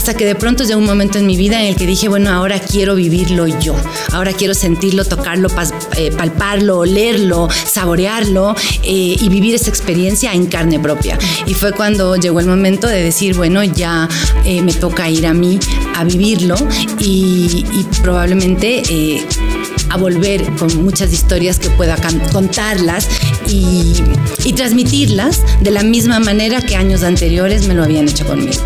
hasta que de pronto llegó un momento en mi vida en el que dije, bueno, ahora quiero vivirlo yo, ahora quiero sentirlo, tocarlo, eh, palparlo, olerlo, saborearlo eh, y vivir esa experiencia en carne propia. Y fue cuando llegó el momento de decir, bueno, ya eh, me toca ir a mí a vivirlo y, probablemente a volver con muchas historias que pueda contarlas y, y transmitirlas de la misma manera que años anteriores me lo habían hecho conmigo.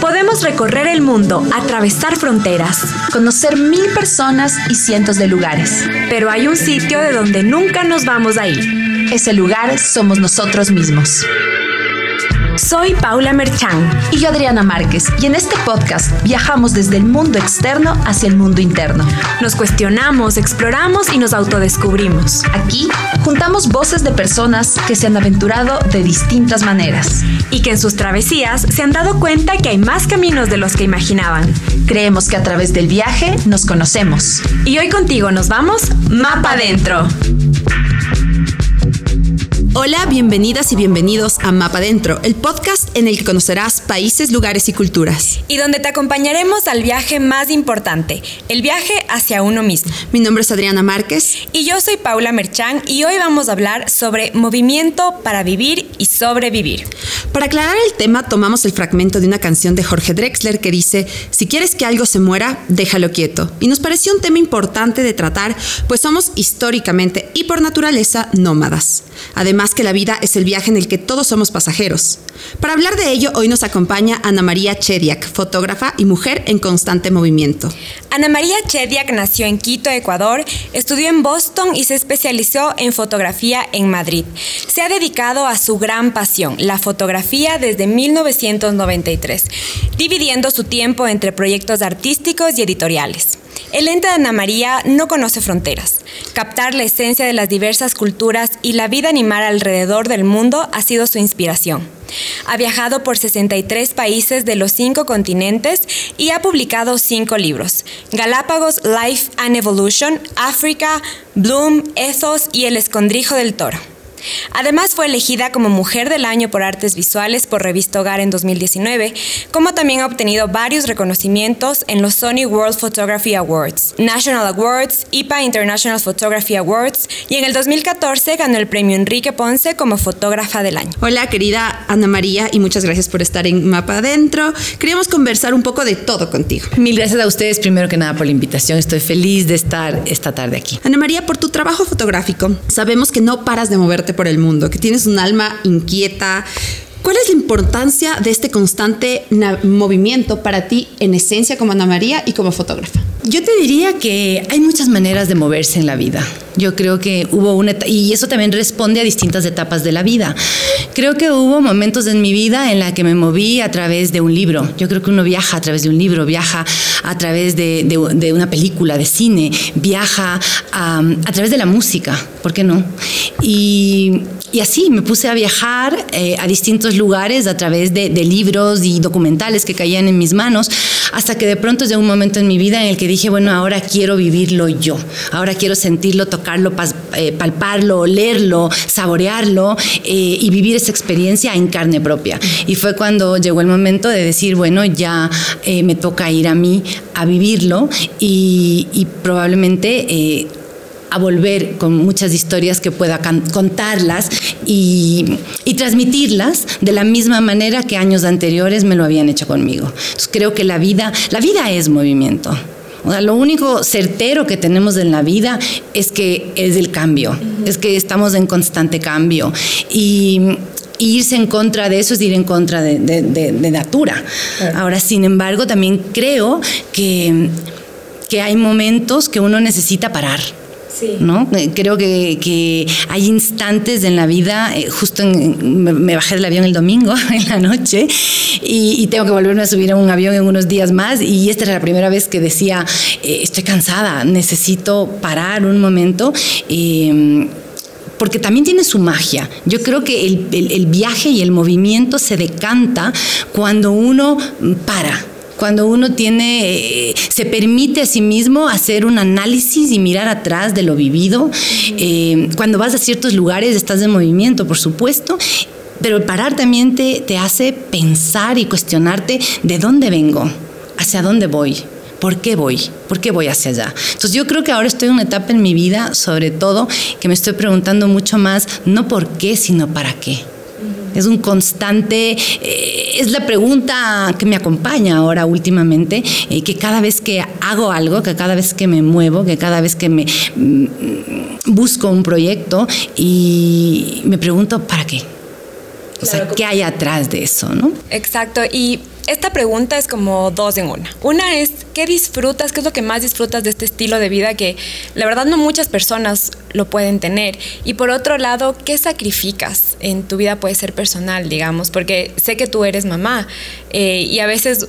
Podemos recorrer el mundo, atravesar fronteras, conocer mil personas y cientos de lugares. Pero hay un sitio de donde nunca nos vamos a ir. Ese lugar somos nosotros mismos. Soy Paula Merchan. Y yo Adriana Márquez. Y en este podcast viajamos desde el mundo externo hacia el mundo interno. Nos cuestionamos, exploramos y nos autodescubrimos. Aquí juntamos voces de personas que se han aventurado de distintas maneras. Y que en sus travesías se han dado cuenta que hay más caminos de los que imaginaban. Creemos que a través del viaje nos conocemos. Y hoy contigo nos vamos Mapa Adentro. Hola, bienvenidas y bienvenidos a Mapa Dentro, el podcast en el que conocerás países, lugares y culturas. Y donde te acompañaremos al viaje más importante, el viaje hacia uno mismo. Mi nombre es Adriana Márquez. Y yo soy Paula Merchán y hoy vamos a hablar sobre movimiento para vivir y sobrevivir. Para aclarar el tema, tomamos el fragmento de una canción de Jorge Drexler que dice, si quieres que algo se muera, déjalo quieto. Y nos pareció un tema importante de tratar, pues somos históricamente y por naturaleza nómadas. Además, más que la vida es el viaje en el que todos somos pasajeros. Para hablar de ello, hoy nos acompaña Ana María Chediak, fotógrafa y mujer en constante movimiento. Ana María Chediak nació en Quito, Ecuador, estudió en Boston y se especializó en fotografía en Madrid. Se ha dedicado a su gran pasión, la fotografía desde 1993, dividiendo su tiempo entre proyectos artísticos y editoriales. El ente de Ana María no conoce fronteras. Captar la esencia de las diversas culturas y la vida animal alrededor del mundo ha sido su inspiración. Ha viajado por 63 países de los cinco continentes y ha publicado cinco libros: Galápagos Life and Evolution, África, Bloom, Ethos y El Escondrijo del Toro. Además fue elegida como Mujer del Año por Artes Visuales por Revista Hogar en 2019, como también ha obtenido varios reconocimientos en los Sony World Photography Awards, National Awards, IPA International Photography Awards y en el 2014 ganó el premio Enrique Ponce como Fotógrafa del Año. Hola querida Ana María y muchas gracias por estar en Mapa Adentro. Queríamos conversar un poco de todo contigo. Mil gracias a ustedes primero que nada por la invitación. Estoy feliz de estar esta tarde aquí. Ana María, por tu trabajo fotográfico, sabemos que no paras de moverte por el mundo, que tienes un alma inquieta. ¿Cuál es la importancia de este constante movimiento para ti en esencia como Ana María y como fotógrafa? Yo te diría que hay muchas maneras de moverse en la vida. Yo creo que hubo una, y eso también responde a distintas etapas de la vida. Creo que hubo momentos en mi vida en la que me moví a través de un libro. Yo creo que uno viaja a través de un libro, viaja a través de, de, una película, de cine, viaja a, a, través de la música, ¿por qué no? Y, y así me puse a viajar eh, a distintos lugares a través de, libros y documentales que caían en mis manos, hasta que de pronto llegó un momento en mi vida en el que dije, bueno, ahora quiero vivirlo yo, ahora quiero sentirlo, tocarlo, eh, palparlo, olerlo, saborearlo eh, y vivir esa experiencia en carne propia. Y fue cuando llegó el momento de decir, bueno, ya eh, me toca ir a mí a vivirlo y, probablemente a volver con muchas historias que pueda contarlas y, y, transmitirlas de la misma manera que años anteriores me lo habían hecho conmigo. Entonces creo que la vida, la vida es movimiento. O sea, lo único certero que tenemos en la vida es que es el cambio, es que estamos en constante cambio. Y, irse en contra de eso es ir en contra de, de, Natura. Ahora, sin embargo, también creo que, que hay momentos que uno necesita parar ¿no? Eh, creo que, hay instantes en la vida, eh, justo me, bajé del avión el domingo en la noche y, tengo que volverme a subir a un avión en unos días más y esta era la primera vez que decía, eh, estoy cansada, necesito parar un momento. porque también tiene su magia. Yo creo que el viaje y el movimiento se decanta cuando uno para, cuando uno tiene, eh, se permite a sí mismo hacer un análisis y mirar atrás de lo vivido. Eh, cuando vas a ciertos lugares estás en movimiento, por supuesto, pero parar también te, te hace pensar y cuestionarte de dónde vengo, hacia dónde voy. ¿Por qué voy? ¿Por qué voy hacia allá? Entonces yo creo que ahora estoy en una etapa en mi vida, sobre todo, que me estoy preguntando mucho más, no por qué, sino para qué. Es un constante, eh, es la pregunta que me acompaña ahora últimamente, eh, que cada vez que hago algo, que cada vez que me muevo, que cada vez que me mm, busco un proyecto y me pregunto, ¿para qué? O sea, ¿qué hay atrás de eso, no? Exacto. Y esta pregunta es como dos en una. Una es, ¿qué disfrutas? ¿Qué es lo que más disfrutas de este estilo de vida que la verdad no muchas personas lo pueden tener? Y por otro lado, ¿qué sacrificas en tu vida? Puede ser personal, digamos, porque sé que tú eres mamá eh, y a veces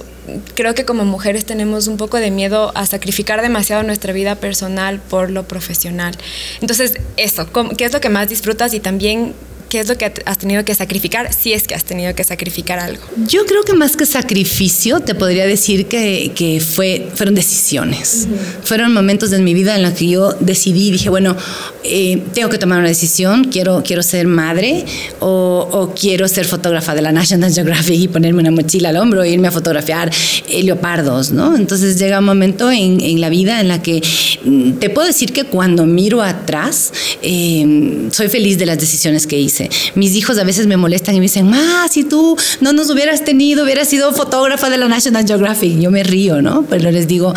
creo que como mujeres tenemos un poco de miedo a sacrificar demasiado nuestra vida personal por lo profesional. Entonces, eso, ¿qué es lo que más disfrutas? Y también, ¿Qué es lo que has tenido que sacrificar si es que has tenido que sacrificar algo? Yo creo que más que sacrificio, te podría decir que, que fue, fueron decisiones. Fueron momentos en mi vida en los que yo decidí, dije, bueno, eh, tengo que tomar una decisión, quiero, quiero ser madre o, o, quiero ser fotógrafa de la National Geographic y ponerme una mochila al hombro e irme a fotografiar eh, leopardos, ¿no? Entonces llega un momento en, en, la vida en la que mm, te puedo decir que cuando miro atrás, eh, soy feliz de las decisiones que hice mis hijos a veces me molestan y me dicen, más si tú no nos hubieras tenido, hubieras sido fotógrafa de la National Geographic. Yo me río, ¿no? Pero les digo,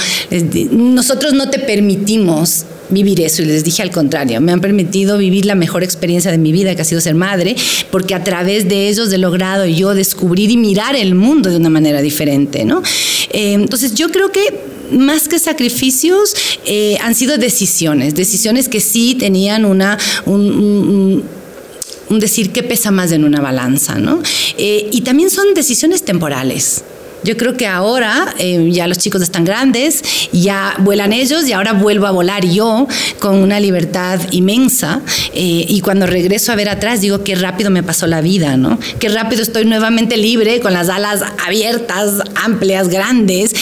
nosotros no te permitimos vivir eso y les dije al contrario, me han permitido vivir la mejor experiencia de mi vida que ha sido ser madre, porque a través de ellos he logrado yo descubrir y mirar el mundo de una manera diferente, ¿no? Eh, entonces yo creo que más que sacrificios eh, han sido decisiones, decisiones que sí tenían una, un, un un decir qué pesa más en una balanza, ¿no? Eh, y también son decisiones temporales. Yo creo que ahora eh, ya los chicos están grandes, ya vuelan ellos y ahora vuelvo a volar yo con una libertad inmensa. Eh, y cuando regreso a ver atrás digo qué rápido me pasó la vida, ¿no? Qué rápido estoy nuevamente libre con las alas abiertas, amplias, grandes,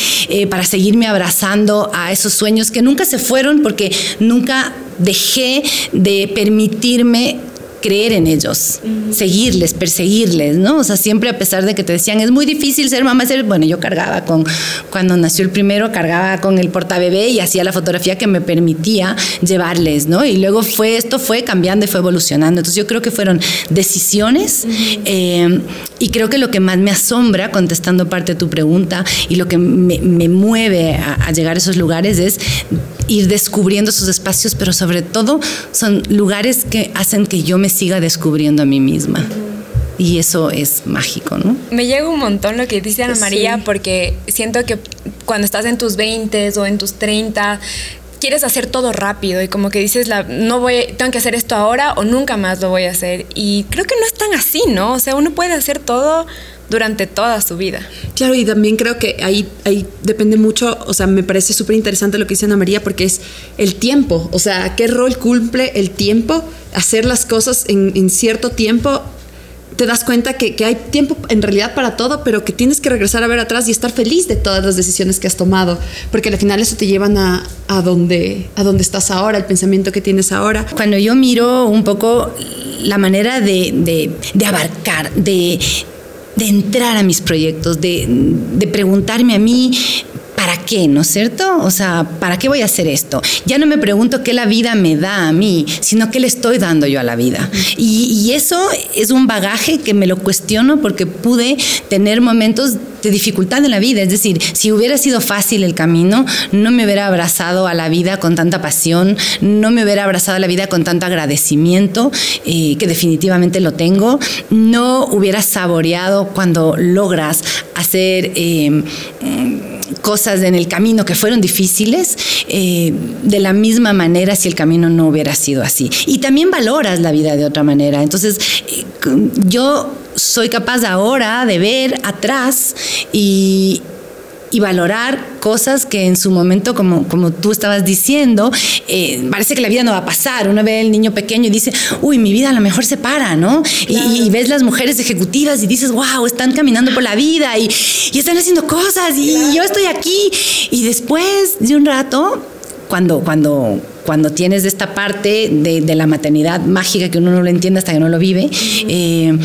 para seguirme abrazando a esos sueños que nunca se fueron porque nunca dejé de permitirme creer en ellos, seguirles, perseguirles, ¿no? O sea, siempre a pesar de que te decían, es muy difícil ser mamá, ser, bueno, yo cargaba con, cuando nació el primero, cargaba con el portabebé y hacía la fotografía que me permitía llevarles, ¿no? Y luego fue, esto fue cambiando y fue evolucionando. Entonces yo creo que fueron decisiones eh, y creo que lo que más me asombra, contestando parte de tu pregunta, y lo que me, mueve a, a llegar a esos lugares es ir descubriendo esos espacios, pero sobre todo son lugares que hacen que yo me siga descubriendo a mí misma. Y eso es mágico, ¿no? Me llega un montón lo que dice Ana María, porque siento que cuando estás en tus 20 o en tus 30, quieres hacer todo rápido y como que dices, no voy, tengo que hacer esto ahora o nunca más lo voy a hacer. Y creo que no es tan así, ¿no? O sea, uno puede hacer todo durante toda su vida. Claro, y también creo que ahí, ahí depende mucho, o sea, me parece súper interesante lo que dice Ana María porque es el tiempo, o sea, qué rol cumple el tiempo, hacer las cosas en cierto tiempo te das cuenta que, que, hay tiempo en realidad para todo, pero que tienes que regresar a ver atrás y estar feliz de todas las decisiones que has tomado, porque al final eso te llevan a, a, donde, a estás ahora, el pensamiento que tienes ahora. Cuando yo miro un poco la manera de, de, de abarcar, de, de entrar a mis proyectos, de, de preguntarme a mí, ¿para qué? ¿No es cierto? O sea, ¿para qué voy a hacer esto? Ya no me pregunto qué la vida me da a mí, sino qué le estoy dando yo a la vida. Y, eso es un bagaje que me lo cuestiono porque pude tener momentos de dificultad en la vida. Es decir, si hubiera sido fácil el camino, no me hubiera abrazado a la vida con tanta pasión, no me hubiera abrazado a la vida con tanto agradecimiento, eh, que definitivamente lo tengo, no hubiera saboreado cuando logras hacer... Eh, cosas en el camino que fueron difíciles, eh, de la misma manera si el camino no hubiera sido así. Y también valoras la vida de otra manera. Entonces, eh, yo soy capaz ahora de ver atrás y, y valorar cosas que en su momento, como, como tú estabas diciendo, eh, parece que la vida no va a pasar. Uno ve al niño pequeño y dice, uy, mi vida a lo mejor se para, ¿no? Claro. Y, y, ves las mujeres ejecutivas y dices, wow, están caminando por la vida y, y están haciendo cosas y claro. yo estoy aquí. Y después de un rato, cuando, cuando, cuando tienes esta parte de, de, la maternidad mágica que uno no lo entiende hasta que no lo vive, eh,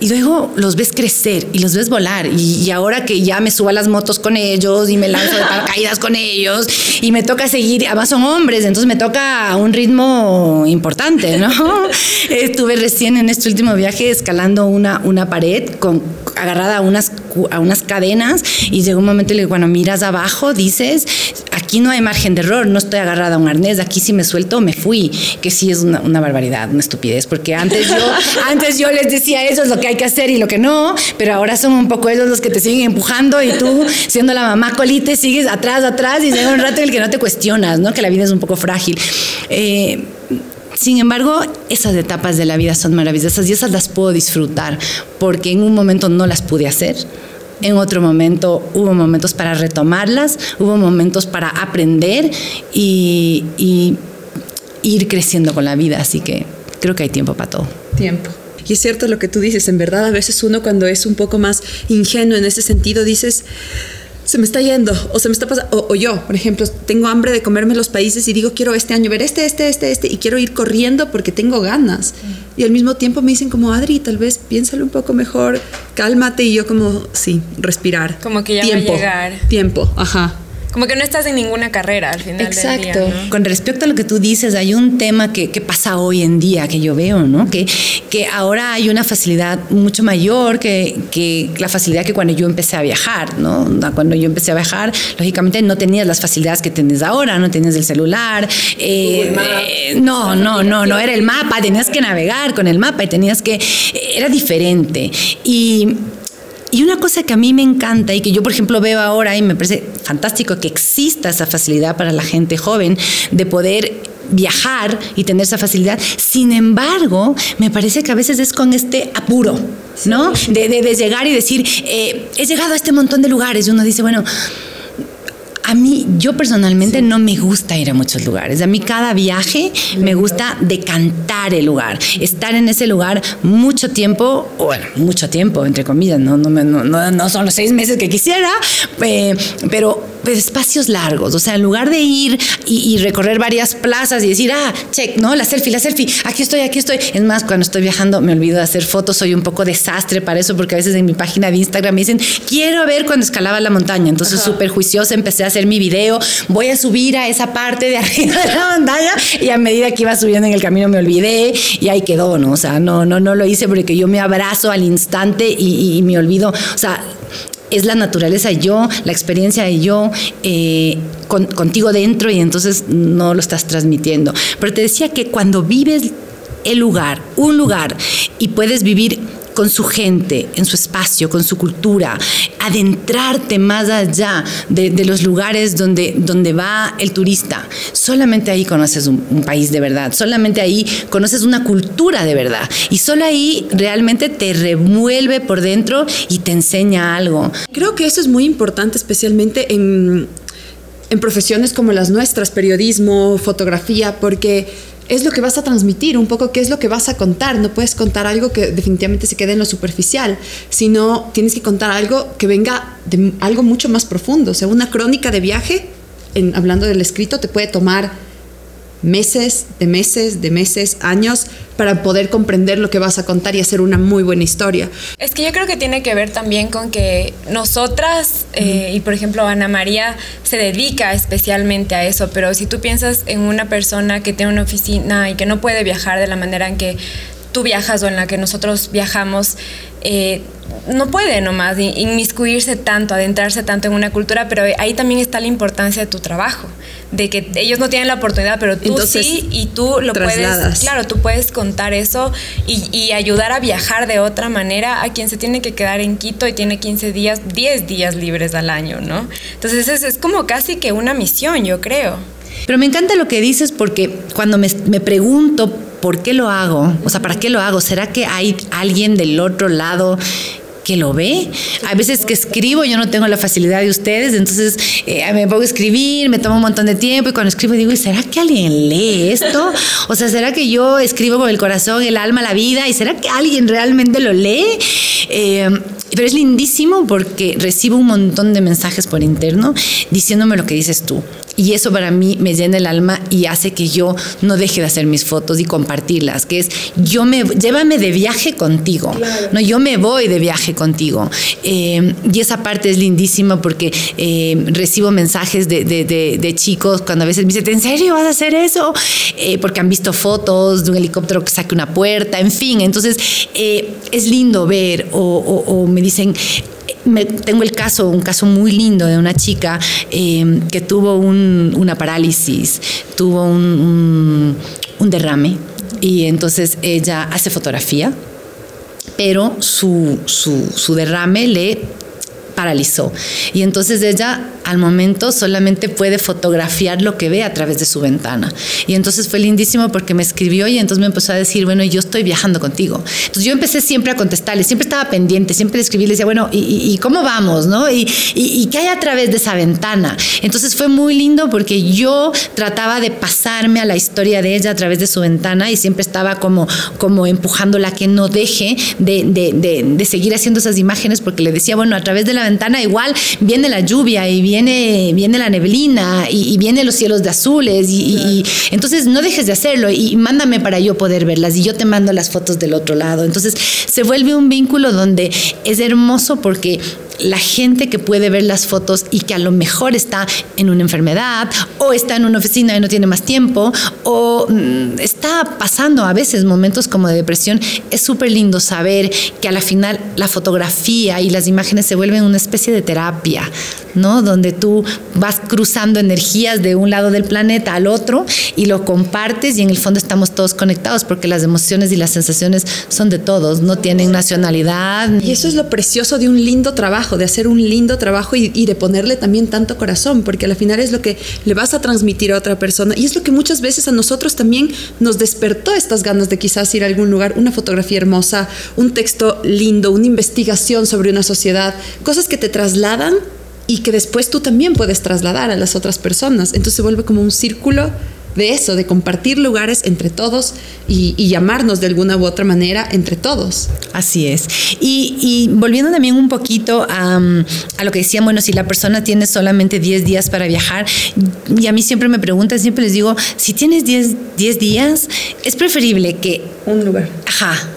y luego los ves crecer y los ves volar. Y, ahora que ya me subo a las motos con ellos y me lanzo de paracaídas con ellos y me toca seguir, además son hombres, entonces me toca un ritmo importante, ¿no? Estuve recién en este último viaje escalando una, una pared con, agarrada a unas, a unas cadenas y llegó un momento en el que cuando miras abajo dices, aquí no hay margen de error, no estoy agarrada a un arnés, aquí si me suelto me fui, que sí es una, una barbaridad, una estupidez, porque antes yo, antes yo les decía eso es lo que hay que hacer y lo que no, pero ahora son un poco ellos los que te siguen empujando y tú, siendo la mamá colite, sigues atrás, atrás y llega un rato en el que no te cuestionas, ¿no? Que la vida es un poco frágil. Eh, sin embargo, esas etapas de la vida son maravillosas y esas las puedo disfrutar porque en un momento no las pude hacer. En otro momento hubo momentos para retomarlas, hubo momentos para aprender y, ir creciendo con la vida. Así que creo que hay tiempo para todo. Tiempo. Y es cierto lo que tú dices, en verdad a veces uno cuando es un poco más ingenuo en ese sentido dices, se me está yendo o se me está pasando, o, yo, por ejemplo, tengo hambre de comerme los países y digo, quiero este año ver este, este, este, este, y quiero ir corriendo porque tengo ganas. Y al mismo tiempo me dicen como, Adri, tal vez piénsalo un poco mejor, cálmate, y yo como, sí, respirar. Como que ya tiempo, va a llegar. Tiempo, ajá. Como que no estás en ninguna carrera al final Exacto. del día. Con respecto a lo que tú dices, hay un tema que, que, pasa hoy en día que yo veo, ¿no? Que, que ahora hay una facilidad mucho mayor que, que la facilidad que cuando yo empecé a viajar, ¿no? Cuando yo empecé a viajar, lógicamente no tenías las facilidades que tienes ahora, no tenías el celular. Eh, eh, no, no, no, no era el mapa, tenías que navegar con el mapa y tenías que. Era diferente. Y y una cosa que a mí me encanta y que yo, por ejemplo, veo ahora y me parece fantástico que exista esa facilidad para la gente joven de poder viajar y tener esa facilidad. Sin embargo, me parece que a veces es con este apuro, ¿no? De, de, de llegar y decir, eh, he llegado a este montón de lugares y uno dice, bueno, a mí, yo personalmente sí. no me gusta ir a muchos lugares. A mí cada viaje me gusta decantar el lugar, estar en ese lugar mucho tiempo, bueno, mucho tiempo, entre comillas, no, no, no, no son los seis meses que quisiera, eh, pero pues, espacios largos, o sea, en lugar de ir y, y, recorrer varias plazas y decir, ah, check, ¿no? La selfie, la selfie, aquí estoy, aquí estoy. Es más, cuando estoy viajando me olvido de hacer fotos, soy un poco desastre para eso, porque a veces en mi página de Instagram me dicen, quiero ver cuando escalaba la montaña. Entonces, súper juiciosa, empecé a hacer mi video, voy a subir a esa parte de arriba de la montaña y a medida que iba subiendo en el camino me olvidé y ahí quedó, ¿no? O sea, no, no, no lo hice porque yo me abrazo al instante y, y me olvido, o sea, es la naturaleza yo, la experiencia yo eh, con, contigo dentro y entonces no lo estás transmitiendo. Pero te decía que cuando vives el lugar, un lugar, y puedes vivir con su gente, en su espacio, con su cultura, adentrarte más allá de, los lugares donde, donde va el turista. Solamente ahí conoces un, país de verdad, solamente ahí conoces una cultura de verdad y solo ahí realmente te remueve por dentro y te enseña algo. Creo que eso es muy importante, especialmente en, en profesiones como las nuestras, periodismo, fotografía, porque es lo que vas a transmitir, un poco qué es lo que vas a contar. No puedes contar algo que definitivamente se quede en lo superficial, sino tienes que contar algo que venga de algo mucho más profundo. O sea, una crónica de viaje, en, hablando del escrito, te puede tomar meses, de meses, de meses, años para poder comprender lo que vas a contar y hacer una muy buena historia. Es que yo creo que tiene que ver también con que nosotras, eh, y por ejemplo Ana María se dedica especialmente a eso, pero si tú piensas en una persona que tiene una oficina y que no puede viajar de la manera en que tú viajas o en la que nosotros viajamos, eh, no puede nomás inmiscuirse tanto, adentrarse tanto en una cultura, pero ahí también está la importancia de tu trabajo, de que ellos no tienen la oportunidad, pero tú Entonces, sí y tú lo trasladas. puedes, claro, tú puedes contar eso y, y, ayudar a viajar de otra manera a quien se tiene que quedar en Quito y tiene 15 días, 10 días libres al año, ¿no? Entonces es, es como casi que una misión, yo creo. Pero me encanta lo que dices porque cuando me, me pregunto por qué lo hago, o sea, ¿para qué lo hago? ¿Será que hay alguien del otro lado que lo ve. A veces que escribo yo no tengo la facilidad de ustedes, entonces eh, me pongo a escribir, me toma un montón de tiempo y cuando escribo digo, ¿será que alguien lee esto? O sea, ¿será que yo escribo con el corazón, el alma, la vida? ¿Y será que alguien realmente lo lee? Eh, pero es lindísimo porque recibo un montón de mensajes por interno diciéndome lo que dices tú y eso para mí me llena el alma y hace que yo no deje de hacer mis fotos y compartirlas, que es yo me llévame de viaje contigo, no yo me voy de viaje contigo. Eh, y esa parte es lindísima porque eh, recibo mensajes de, de, chicos cuando a veces me dicen ¿en serio vas a hacer eso? Eh, porque han visto fotos de un helicóptero que saque una puerta, en fin, entonces es lindo ver o, o me dicen tengo el caso, un caso muy lindo de una chica eh, que tuvo una parálisis, tuvo un, derrame y entonces ella hace fotografía, pero su, su derrame le paralizó. Y entonces ella al momento solamente puede fotografiar lo que ve a través de su ventana. Y entonces fue lindísimo porque me escribió y entonces me empezó a decir, bueno, yo estoy viajando contigo. Entonces yo empecé siempre a contestarle, siempre estaba pendiente, siempre le escribí, le decía, bueno, ¿y, cómo vamos? ¿no? ¿Y, y, qué hay a través de esa ventana? Entonces fue muy lindo porque yo trataba de pasarme a la historia de ella a través de su ventana y siempre estaba como, como empujándola que no deje de, de, de seguir haciendo esas imágenes porque le decía, bueno, a través de la ventana igual viene la lluvia y viene viene, viene la neblina y, y vienen los cielos de azules y, entonces no dejes de hacerlo y mándame para yo poder verlas y yo te mando las fotos del otro lado. Entonces se vuelve un vínculo donde es hermoso porque la gente que puede ver las fotos y que a lo mejor está en una enfermedad o está en una oficina y no tiene más tiempo o mm, está pasando a veces momentos como de depresión, es súper lindo saber que a la final la fotografía y las imágenes se vuelven una especie de terapia, ¿no? Donde tú vas cruzando energías de un lado del planeta al otro y lo compartes y en el fondo estamos todos conectados porque las emociones y las sensaciones son de todos, no tienen nacionalidad. Y eso es lo precioso de un lindo trabajo de hacer un lindo trabajo y, de ponerle también tanto corazón, porque al final es lo que le vas a transmitir a otra persona y es lo que muchas veces a nosotros también nos despertó estas ganas de quizás ir a algún lugar, una fotografía hermosa, un texto lindo, una investigación sobre una sociedad, cosas que te trasladan y que después tú también puedes trasladar a las otras personas. Entonces se vuelve como un círculo de eso, de compartir lugares entre todos y, llamarnos de alguna u otra manera entre todos. Así es. Y, volviendo también un poquito a, lo que decían, bueno, si la persona tiene solamente 10 días para viajar, y a mí siempre me preguntan, siempre les digo, si tienes 10, 10 días, es preferible que... Un lugar. Ajá.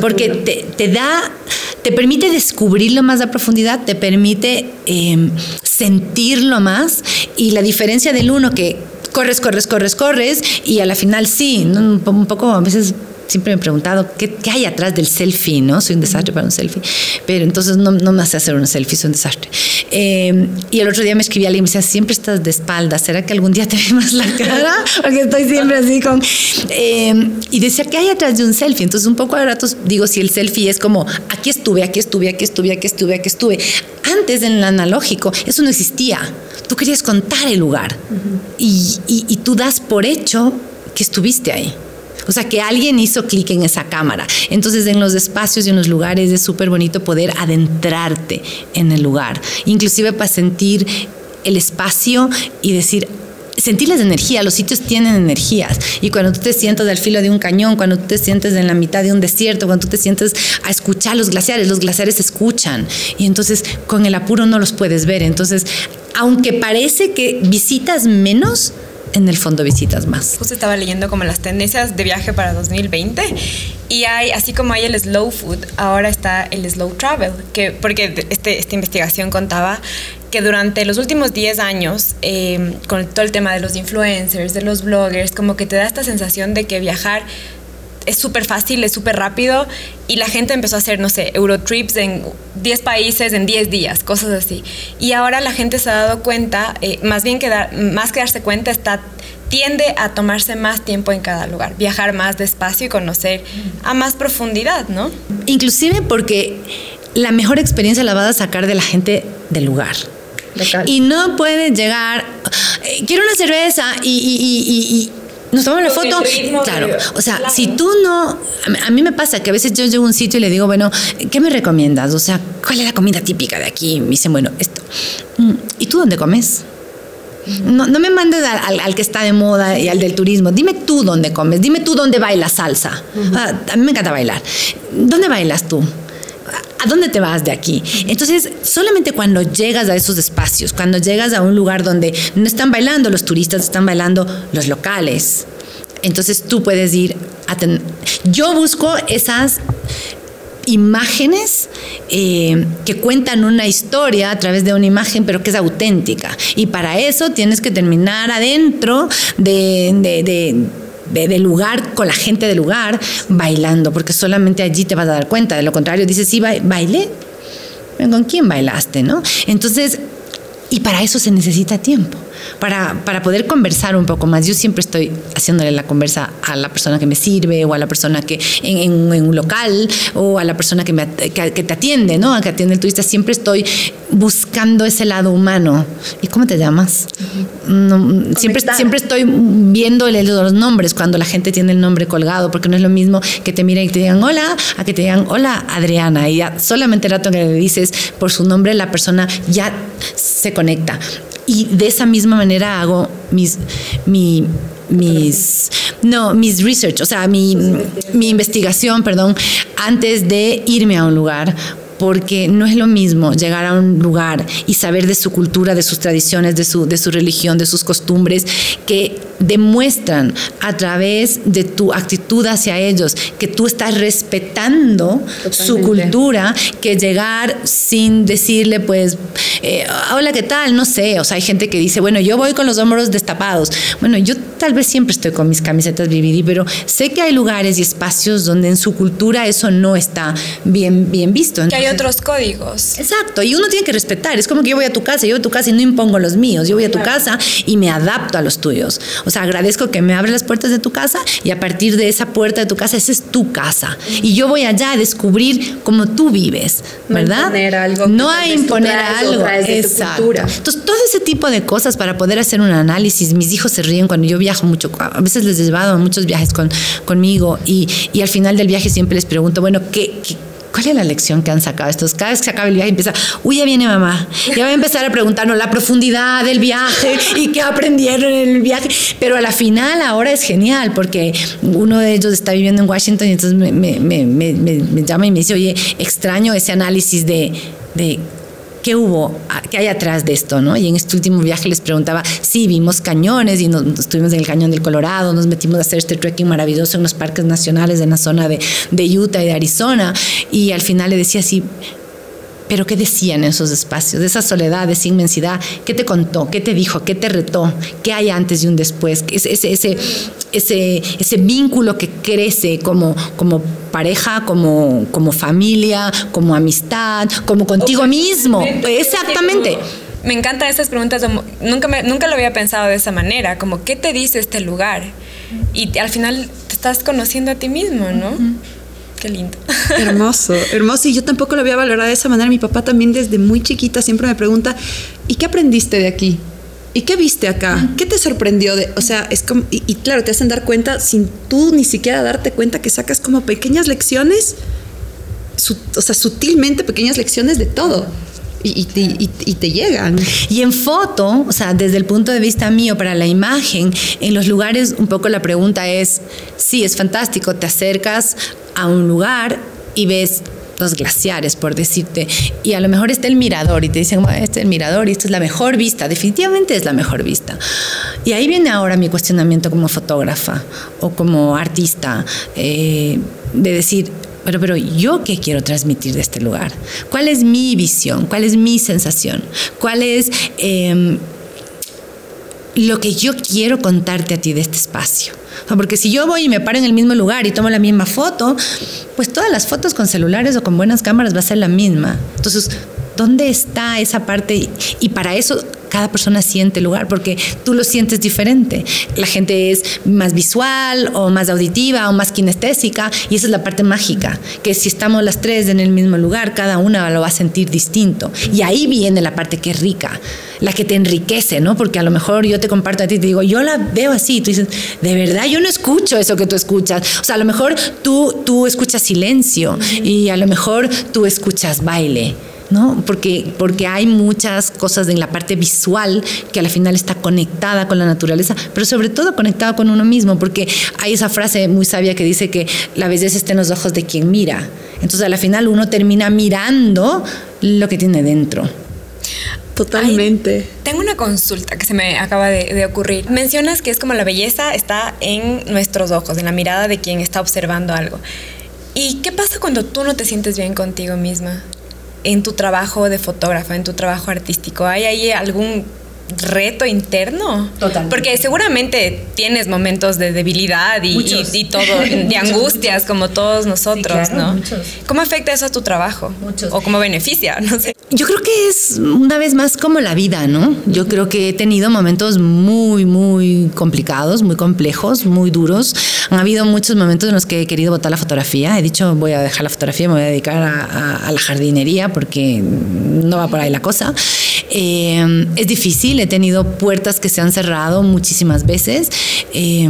Porque te, te, da, te permite descubrirlo más a profundidad, te permite eh, sentirlo más y la diferencia del uno que corres, corres, corres, corres y a la final sí, un poco a veces siempre me he preguntado ¿qué, hay atrás del selfie, ¿no? Soy un desastre para un selfie, pero entonces no, no me hace hacer un selfie, soy un desastre. Eh, y el otro día me escribía alguien y me decía, siempre estás de espalda, ¿será que algún día te ve más la cara? Porque estoy siempre así con... Eh, y decía, ¿qué hay atrás de un selfie? Entonces un poco a ratos digo, si el selfie es como, aquí estuve, aquí estuve, aquí estuve, aquí estuve, aquí estuve. Antes en el analógico eso no existía. Tú querías contar el lugar y, y tú das por hecho que estuviste ahí. O sea, que alguien hizo clic en esa cámara. Entonces, en los espacios y en los lugares es súper bonito poder adentrarte en el lugar, inclusive para sentir el espacio y decir, sentir las energías, los sitios tienen energías. Y cuando tú te sientas al filo de un cañón, cuando tú te sientes en la mitad de un desierto, cuando tú te sientes a escuchar los glaciares, los glaciares se escuchan. Y entonces con el apuro no los puedes ver. Entonces, aunque parece que visitas menos, en el fondo visitas más. Justo estaba leyendo como las tendencias de viaje para 2020 y hay, así como hay el slow food, ahora está el slow travel, que, porque este, esta investigación contaba que durante los últimos 10 años, em, con todo el tema de los influencers, de los bloggers, como que te da esta sensación de que viajar es súper fácil, es súper rápido y la gente empezó a hacer, no sé, Eurotrips en 10 países en 10 días, cosas así. Y ahora la gente se ha dado cuenta, eh, más bien que más que darse cuenta, está tiende a tomarse más tiempo en cada lugar, viajar más despacio y conocer a más profundidad, ¿no? Inclusive porque la mejor experiencia la vas a sacar de la gente del lugar. Y no puede llegar, eh, quiero una cerveza y nos tomamos la foto. Claro, o sea, si tú no, a mí me pasa que a veces yo llego a un sitio y le digo, bueno, ¿qué me recomiendas? O sea, ¿cuál es la comida típica de aquí? Me dicen, bueno, esto. Mm, ¿Y tú dónde comes? No, no, me mandes al, que está de moda y al del turismo. Dime tú dónde comes. Dime tú dónde bailas salsa. Ah, a mí me encanta bailar. ¿Dónde bailas tú? ¿A dónde te vas de aquí? Entonces, solamente cuando llegas a esos espacios, cuando llegas a un lugar donde no están bailando los turistas, están bailando los locales. Entonces tú puedes ir. Yo busco esas imágenes eh, que cuentan una historia a través de una imagen, pero que es auténtica. Y para eso tienes que terminar adentro de, del lugar, con la gente del lugar, bailando, porque solamente allí te vas a dar cuenta. De lo contrario, dices, sí, bailé. ¿Con quién bailaste? ¿no? Entonces, y para eso se necesita tiempo para, para poder conversar un poco más. Yo siempre estoy haciéndole la conversa a la persona que me sirve o a la persona que en, un local o a la persona que, me, que, te atiende, ¿no? A que atiende el turista. Siempre estoy buscando ese lado humano. ¿Y cómo te llamas? siempre, siempre estoy viendo los nombres cuando la gente tiene el nombre colgado, porque no es lo mismo que te miren y te digan hola, a que te digan hola Adriana. Y ya solamente el rato que le dices por su nombre, la persona ya se conecta. Y de esa misma manera hago mis, mi, mis, no, mis research, o sea, mi, mi investigación, perdón, antes de irme a un lugar, porque no es lo mismo llegar a un lugar y saber de su cultura, de sus tradiciones, de su, de su religión, de sus costumbres, que demuestran a través de tu actitud hacia ellos que tú estás respetando su cultura, que llegar sin decirle, pues, eh, hola, ¿qué tal? No sé, o sea, hay gente que dice, bueno, yo voy con los hombros destapados. Bueno, yo tal vez siempre estoy con mis camisetas BBD, pero sé que hay lugares y espacios donde en su cultura eso no está bien, bien visto. que hay otros códigos. Exacto, y uno tiene que respetar. Es como que yo voy a tu casa, yo voy a tu casa y no impongo los míos. Yo voy a tu casa y me adapto a los tuyos. O sea, agradezco que me abres las puertas de tu casa y a partir de esa puerta de tu casa, esa es tu casa. Y yo voy allá a descubrir cómo tú vives, ¿verdad? No imponer algo. No a imponer algo. Exacto. Entonces, todo ese tipo de cosas para poder hacer un análisis. Mis hijos se ríen cuando yo viajo mucho. A veces les he llevado a muchos viajes con, conmigo y, y, al final del viaje siempre les pregunto, bueno, ¿qué, qué ¿Cuál es la lección que han sacado estos? Cada vez que se acaba el viaje empieza, uy, ya viene mamá. Ya va a empezar a preguntarnos la profundidad del viaje y qué aprendieron en el viaje. Pero a la final ahora es genial porque uno de ellos está viviendo en Washington y entonces me, me llama y me dice, oye, extraño ese análisis de, de ¿qué hubo? ¿Qué hay atrás de esto? ¿no? Y en este último viaje les preguntaba, sí, vimos cañones y nos, estuvimos en el cañón del Colorado, nos metimos a hacer este trekking maravilloso en los parques nacionales en la zona de, de Utah y de Arizona. Y al final le decía así, pero ¿qué decían en esos espacios? De esa soledad, de esa inmensidad, ¿qué te contó? ¿Qué te dijo? ¿Qué te retó? ¿Qué hay antes y un después? Ese, ese, ese, ese, ese vínculo que crece como, como pareja, como, como familia, como amistad, como contigo mismo. Exactamente. Me encantan estas preguntas, nunca, me, nunca lo había pensado de esa manera, como ¿qué te dice este lugar? Y al final te estás conociendo a ti mismo, ¿no? Qué lindo. Hermoso, hermoso. Y yo tampoco lo había valorado de esa manera. Mi papá también desde muy chiquita siempre me pregunta, ¿y qué aprendiste de aquí? ¿Y qué viste acá? ¿Qué te sorprendió? De, o sea, es como, y, claro, te hacen dar cuenta sin tú ni siquiera darte cuenta que sacas como pequeñas lecciones, o sea, sutilmente pequeñas lecciones de todo. Y, y, te llegan. Y en foto, o sea, desde el punto de vista mío, para la imagen, en los lugares, un poco la pregunta es, sí, es fantástico, te acercas a un lugar y ves los glaciares, por decirte, y a lo mejor está el mirador y te dicen, este es el mirador y esta es la mejor vista, definitivamente es la mejor vista. Y ahí viene ahora mi cuestionamiento como fotógrafa o como artista, eh, de decir, pero, pero yo qué quiero transmitir de este lugar? ¿Cuál es mi visión? ¿Cuál es mi sensación? ¿Cuál es... Em, lo que yo quiero contarte a ti de este espacio. Porque si yo voy y me paro en el mismo lugar y tomo la misma foto, pues todas las fotos con celulares o con buenas cámaras va a ser la misma. Entonces, ¿dónde está esa parte? Y para eso cada persona siente el lugar, porque tú lo sientes diferente. La gente es más visual o más auditiva o más kinestésica, y esa es la parte mágica, que si estamos las tres en el mismo lugar, cada una lo va a sentir distinto. Y ahí viene la parte que es rica, la que te enriquece, ¿no? Porque a lo mejor yo te comparto a ti te digo, yo la veo así, y tú dices, de verdad, yo no escucho eso que tú escuchas. O sea, a lo mejor tú, tú escuchas silencio y a lo mejor tú escuchas baile. ¿No? Porque, porque hay muchas cosas en la parte visual que al final está conectada con la naturaleza, pero sobre todo conectada con uno mismo, porque hay esa frase muy sabia que dice que la belleza está en los ojos de quien mira. Entonces, a la final uno termina mirando lo que tiene dentro. Totalmente. tengo una consulta que se me acaba de, ocurrir. Mencionas que es como la belleza está en nuestros ojos, en la mirada de quien está observando algo. ¿Y qué pasa cuando tú no te sientes bien contigo misma? En tu trabajo de fotógrafa, en tu trabajo artístico, ¿hay ahí algún reto interno. Totalmente. Porque seguramente tienes momentos de debilidad y, y, todo, de angustias como todos nosotros, ¿no? ¿Cómo afecta eso a tu trabajo? Muchos. O cómo beneficia, no sé. Yo creo que es una vez más como la vida, ¿no? Yo creo que he tenido momentos muy, muy complicados, muy complejos, muy duros. Han habido muchos momentos en los que he querido botar la fotografía. He dicho, voy a dejar la fotografía, me voy a dedicar a, la jardinería porque no va por ahí la cosa. Eh, es difícil, he tenido puertas que se han cerrado muchísimas veces. Eh,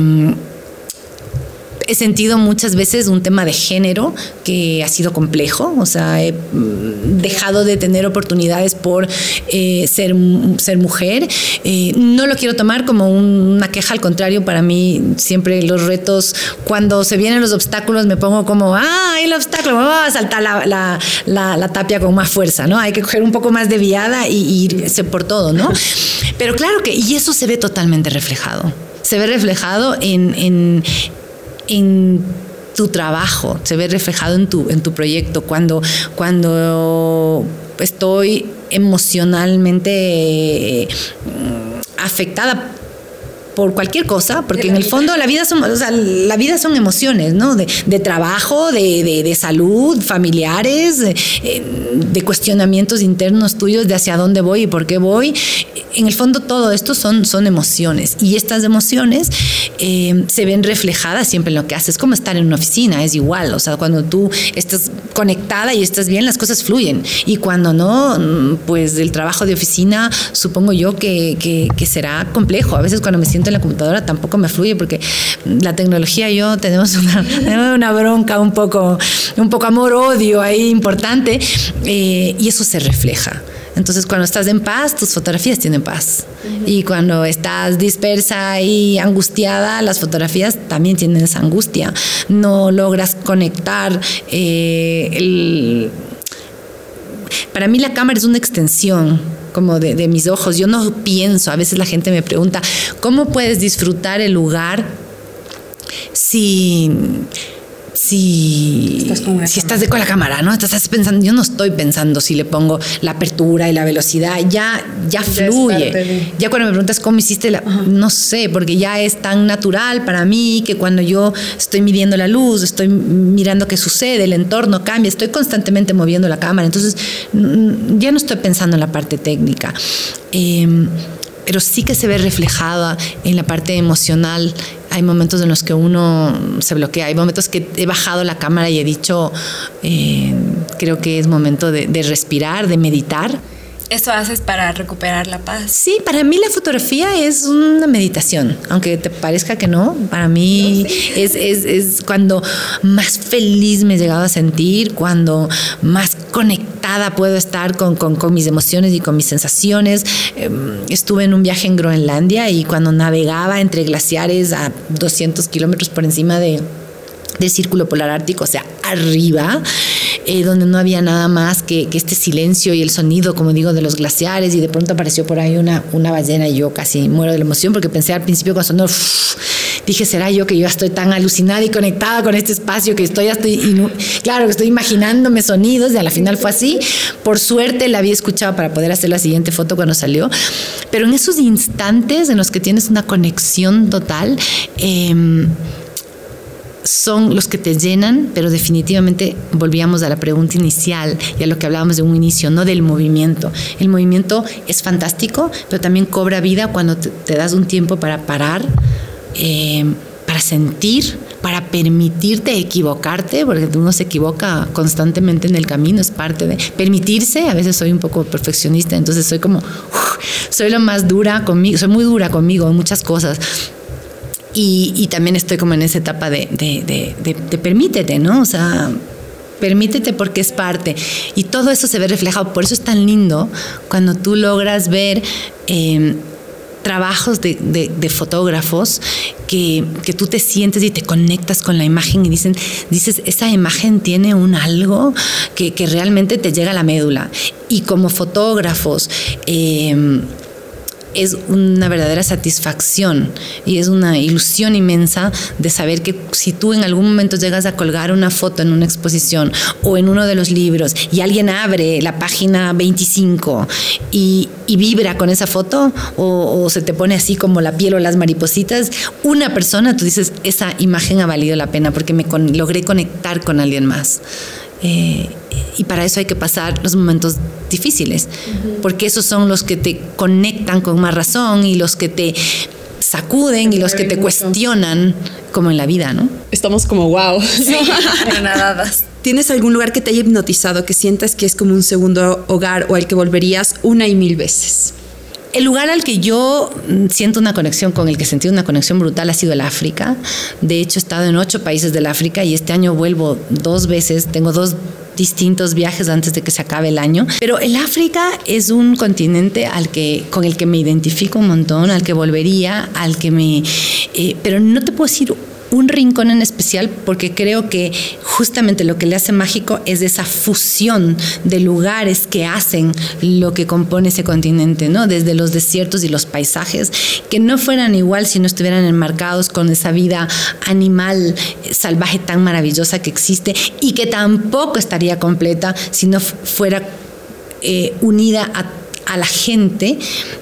he sentido muchas veces un tema de género que ha sido complejo, o sea, he mm, dejado de tener oportunidades por eh, ser, ser mujer. Eh, no lo quiero tomar como una queja, al contrario, para mí siempre los retos, cuando se vienen los obstáculos, me pongo como, ah, el obstáculo, vamos a saltar la, la, la, tapia con más fuerza, ¿no? Hay que coger un poco más de viada y irse por todo, ¿no? Pero claro que, y eso se ve totalmente reflejado se ve reflejado en, en, en tu trabajo, se ve reflejado en tu, en tu proyecto. Cuando, cuando estoy emocionalmente mm, afectada por cualquier cosa, porque en el fondo la vida son, la vida son emociones, ¿no? De, trabajo, de, salud, familiares, eh, de, cuestionamientos internos tuyos de hacia dónde voy y por qué voy. En el fondo todo esto son, son emociones y estas emociones eh, se ven reflejadas siempre en lo que haces, como estar en una oficina, es igual, o sea, cuando tú estás conectada y estás bien, las cosas fluyen y cuando no, pues el trabajo de oficina supongo yo que, que, que será complejo. A veces cuando me siento la computadora tampoco me fluye porque la tecnología y yo tenemos una, una bronca un poco, un poco amor-odio ahí importante eh, y eso se refleja. Entonces, cuando estás en paz, tus fotografías tienen paz. Y cuando estás dispersa y angustiada, las fotografías también tienen esa angustia. No logras conectar eh, Para mí la cámara es una extensión como de, mis ojos. Yo no pienso, a veces la gente me pregunta, ¿cómo puedes disfrutar el lugar si si estás, con, si estás de con la cámara, ¿no? Estás pensando, yo no estoy pensando si le pongo la apertura y la velocidad, ya, ya, fluye. Ya cuando me preguntas cómo hiciste la, no sé, porque ya es tan natural para mí que cuando yo estoy midiendo la luz, estoy mirando qué sucede, el entorno cambia, estoy constantemente moviendo la cámara, entonces ya no estoy pensando en la parte técnica. Em, pero sí que se ve reflejada en la parte emocional hay momentos en los que uno se bloquea, hay momentos que he bajado la cámara y he dicho, eh, creo que es momento de, de respirar, de meditar ¿Eso haces para recuperar la paz? Sí, para mí la fotografía es una meditación, aunque te parezca que no, para mí es, es, es, cuando más feliz me he llegado a sentir, cuando más conectada puedo estar con, con, con mis emociones y con mis sensaciones. Em, estuve en un viaje en Groenlandia y cuando navegaba entre glaciares a 200 kilómetros por encima de del círculo polar ártico, o sea, arriba, eh, donde no había nada más que, este silencio y el sonido, como digo, de los glaciares, y de pronto apareció por ahí una, una ballena y yo casi muero de la emoción porque pensé al principio cuando sonó, dije, ¿será yo que yo estoy tan alucinada y conectada con este espacio que estoy, estoy claro, que estoy imaginándome sonidos y a la final fue así. Por suerte la había escuchado para poder hacer la siguiente foto cuando salió, pero en esos instantes en los que tienes una conexión total, eh, son los que te llenan, pero definitivamente volvíamos a la pregunta inicial y a lo que hablábamos de un inicio, no del movimiento. El movimiento es fantástico, pero también cobra vida cuando te, das un tiempo para parar, eh, para sentir, para permitirte equivocarte, porque uno se equivoca constantemente en el camino, es parte de permitirse. A veces soy un poco perfeccionista, entonces soy como, soy lo más dura conmigo, soy muy dura conmigo en muchas cosas y, también estoy como en esa etapa de, de, permítete, ¿no? O sea, permítete porque es parte. Y todo eso se ve reflejado. Por eso es tan lindo cuando tú logras ver em, trabajos de, fotógrafos que, tú te sientes y te conectas con la imagen y dicen, dices, esa imagen tiene un algo que, realmente te llega a la médula. Y como fotógrafos, eh, es una verdadera satisfacción y es una ilusión inmensa de saber que si tú en algún momento llegas a colgar una foto en una exposición o en uno de los libros y alguien abre la página 25 y, vibra con esa foto o, se te pone así como la piel o las maripositas, una persona, tú dices, esa imagen ha valido la pena porque me logré conectar con alguien más. Eh, y para eso hay que pasar los momentos difíciles, porque esos son los que te conectan con más razón y los que te sacuden y los que te cuestionan, como en la vida, ¿no? Estamos como wow. Sí, ¿Tienes algún lugar que te haya hipnotizado, que sientas que es como un segundo hogar o al que volverías una y mil veces? El lugar al que yo mm, siento una conexión, con el que sentí una conexión brutal, ha sido el África. De hecho, he estado en ocho países del África y este año vuelvo dos veces. Tengo dos distintos viajes antes de que se acabe el año. Pero el África es un continente al que, con el que me identifico un montón, al que volvería, al que me... Eh, pero no te puedo decir un rincón en especial porque creo que justamente lo que le hace mágico es esa fusión de lugares que hacen lo que compone ese continente, ¿no? Desde los desiertos y los paisajes, que no fueran igual si no estuvieran enmarcados con esa vida animal eh, salvaje tan maravillosa que existe y que tampoco estaría completa si no fuera eh, unida a a la gente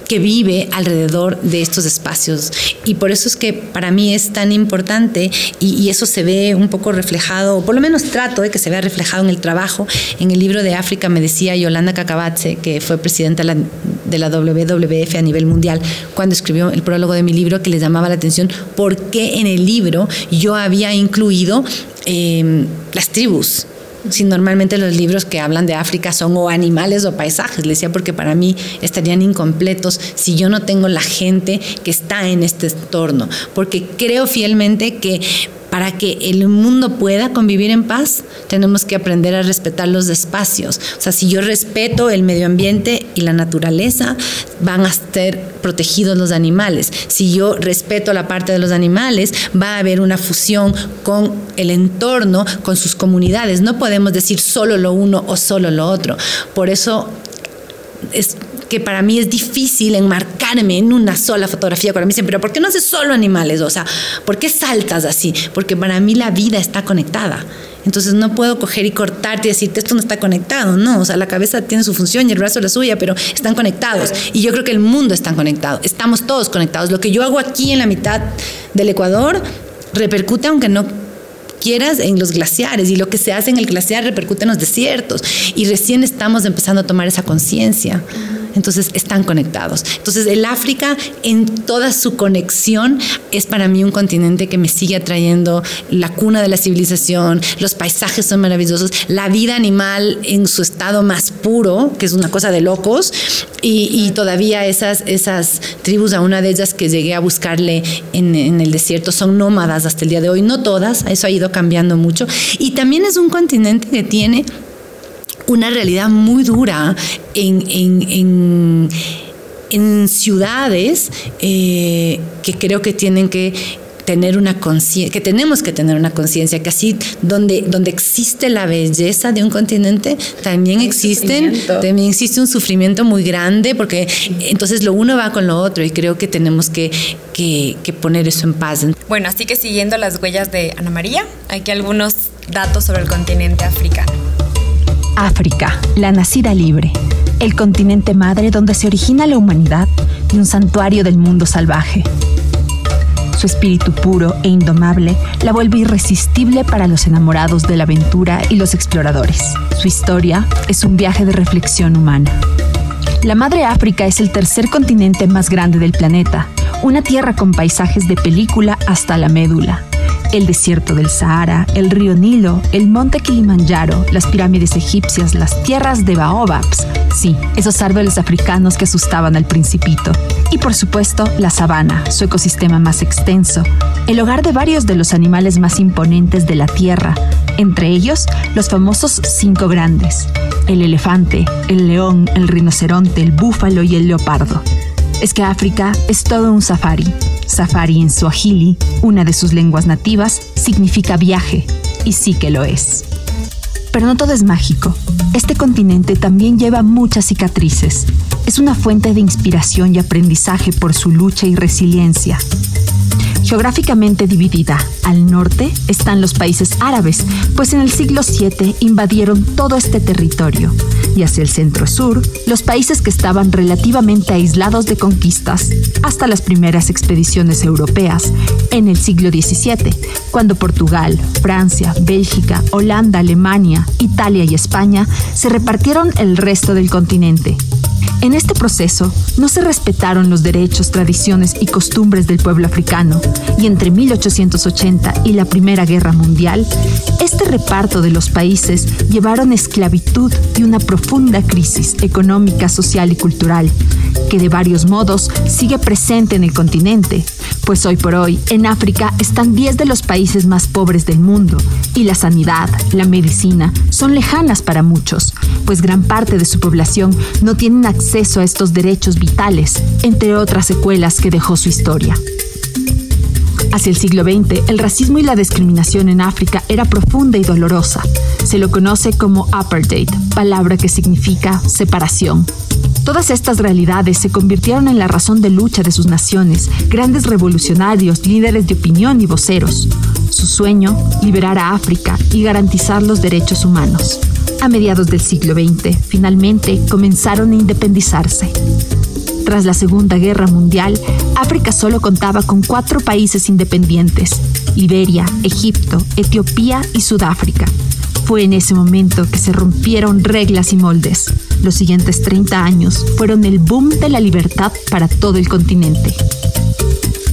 que vive alrededor de estos espacios. Y por eso es que para mí es tan importante y, eso se ve un poco reflejado, o por lo menos trato de que se vea reflejado en el trabajo. En el libro de África me decía Yolanda Cacabatze, que fue presidenta de la WWF a nivel mundial, cuando escribió el prólogo de mi libro, que les llamaba la atención por qué en el libro yo había incluido eh, las tribus si normalmente los libros que hablan de África son o animales o paisajes. Le decía porque para mí estarían incompletos si yo no tengo la gente que está en este entorno. Porque creo fielmente que para que el mundo pueda convivir en paz, tenemos que aprender a respetar los espacios. O sea, si yo respeto el medio ambiente y la naturaleza, van a estar protegidos los animales. Si yo respeto la parte de los animales, va a haber una fusión con el entorno, con sus comunidades. No podemos decir solo lo uno o solo lo otro. Por eso es que para mí es difícil enmarcarme en una sola fotografía. Para mí siempre, pero ¿por qué no haces solo animales? O sea, ¿por qué saltas así? Porque para mí la vida está conectada. Entonces no puedo coger y cortarte y decirte esto no está conectado, no, o sea, la cabeza tiene su función y el brazo la suya, pero están conectados. Y yo creo que el mundo está conectado, estamos todos conectados. Lo que yo hago aquí en la mitad del Ecuador repercute aunque no quieras en los glaciares y lo que se hace en el glaciar repercute en los desiertos y recién estamos empezando a tomar esa conciencia. Entonces están conectados. Entonces el África en toda su conexión es para mí un continente que me sigue atrayendo. La cuna de la civilización, los paisajes son maravillosos, la vida animal en su estado más puro, que es una cosa de locos, y, todavía esas, esas tribus, a una de ellas que llegué a buscarle en, en el desierto, son nómadas hasta el día de hoy, no todas, eso ha ido cambiando mucho, y también es un continente que tiene una realidad muy dura en, ciudades eh, que creo que tienen que tener una conciencia, que tenemos que tener una conciencia, que así donde, donde existe la belleza de un continente, también existen, también existe un sufrimiento muy grande, porque entonces lo uno va con lo otro y creo que tenemos que, que, que poner eso en paz. Bueno, así que siguiendo las huellas de Ana María, aquí algunos datos sobre el continente africano. África, la nacida libre, el continente madre donde se origina la humanidad y un santuario del mundo salvaje. Su espíritu puro e indomable la vuelve irresistible para los enamorados de la aventura y los exploradores. Su historia es un viaje de reflexión humana. La Madre África es el tercer continente más grande del planeta, una tierra con paisajes de película hasta la médula, el desierto del Sahara, el río Nilo, el monte Kilimanjaro, las pirámides egipcias, las tierras de baobabs, sí, esos árboles africanos que asustaban al principito. Y por supuesto, la sabana, su ecosistema más extenso, el hogar de varios de los animales más imponentes de la Tierra, entre ellos los famosos cinco grandes, el elefante, el león, el rinoceronte, el búfalo y el leopardo. es que África es todo un safari. Safari en Swahili, una de sus lenguas nativas, significa viaje, y sí que lo es. Pero no todo es mágico. Este continente también lleva muchas cicatrices. Es una fuente de inspiración y aprendizaje por su lucha y resiliencia. Geográficamente dividida, al norte están los países árabes, pues en el siglo VII invadieron todo este territorio, y hacia el centro-sur, los países que estaban relativamente aislados de conquistas, hasta las primeras expediciones europeas, en el siglo XVII, cuando Portugal, Francia, Bélgica, Holanda, Alemania, Italia y España se repartieron el resto del continente. En este proceso no se respetaron los derechos, tradiciones y costumbres del pueblo africano, y entre 1880 y la Primera Guerra Mundial, este reparto de los países llevaron esclavitud y una profunda crisis económica, social y cultural, que de varios modos sigue presente en el continente, pues hoy por hoy en África están 10 de los países más pobres del mundo, y la sanidad, la medicina, son lejanas para muchos, pues gran parte de su población no tienen acceso a estos derechos vitales, entre otras secuelas que dejó su historia. Hacia el siglo XX, el racismo y la discriminación en África era profunda y dolorosa. Se lo conoce como apartheid, palabra que significa separación. Todas estas realidades se convirtieron en la razón de lucha de sus naciones, grandes revolucionarios, líderes de opinión y voceros. Su sueño, liberar a África y garantizar los derechos humanos. A mediados del siglo XX, finalmente comenzaron a independizarse. Tras la Segunda Guerra Mundial, África solo contaba con cuatro países independientes, Liberia, Egipto, Etiopía y Sudáfrica. Fue en ese momento que se rompieron reglas y moldes. Los siguientes 30 años fueron el boom de la libertad para todo el continente.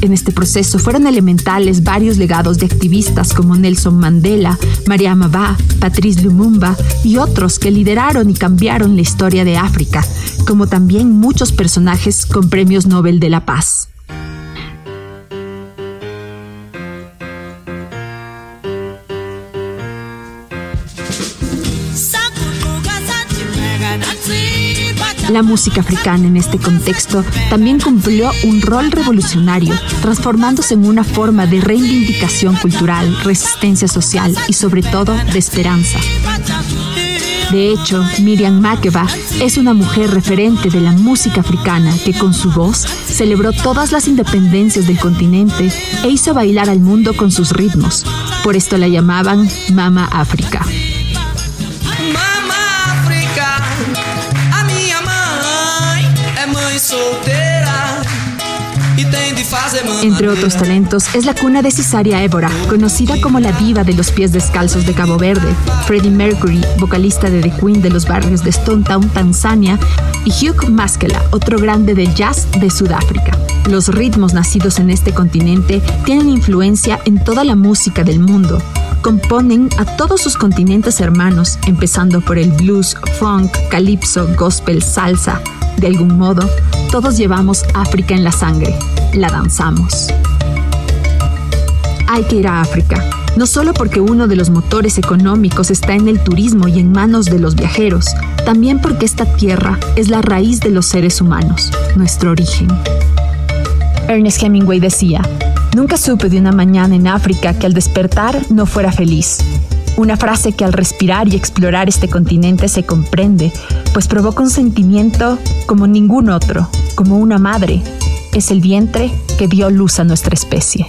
En este proceso fueron elementales varios legados de activistas como Nelson Mandela, Mariama Ba, Patrice Lumumba y otros que lideraron y cambiaron la historia de África, como también muchos personajes con premios Nobel de la Paz. La música africana en este contexto también cumplió un rol revolucionario, transformándose en una forma de reivindicación cultural, resistencia social y sobre todo de esperanza. De hecho, Miriam Makeba es una mujer referente de la música africana que con su voz celebró todas las independencias del continente e hizo bailar al mundo con sus ritmos. Por esto la llamaban Mama África. Entre otros talentos, es la cuna de Cesaria Évora, conocida como la diva de los pies descalzos de Cabo Verde, Freddie Mercury, vocalista de The Queen de los barrios de Stone Town, Tanzania, y Hugh Maskela, otro grande del jazz de Sudáfrica. Los ritmos nacidos en este continente tienen influencia en toda la música del mundo, componen a todos sus continentes hermanos, empezando por el blues, funk, calypso, gospel, salsa, de algún modo, todos llevamos África en la sangre, la danzamos. Hay que ir a África, no solo porque uno de los motores económicos está en el turismo y en manos de los viajeros, también porque esta tierra es la raíz de los seres humanos, nuestro origen. Ernest Hemingway decía, Nunca supe de una mañana en África que al despertar no fuera feliz. Una frase que al respirar y explorar este continente se comprende, pues provoca un sentimiento como ningún otro, como una madre. Es el vientre que dio luz a nuestra especie.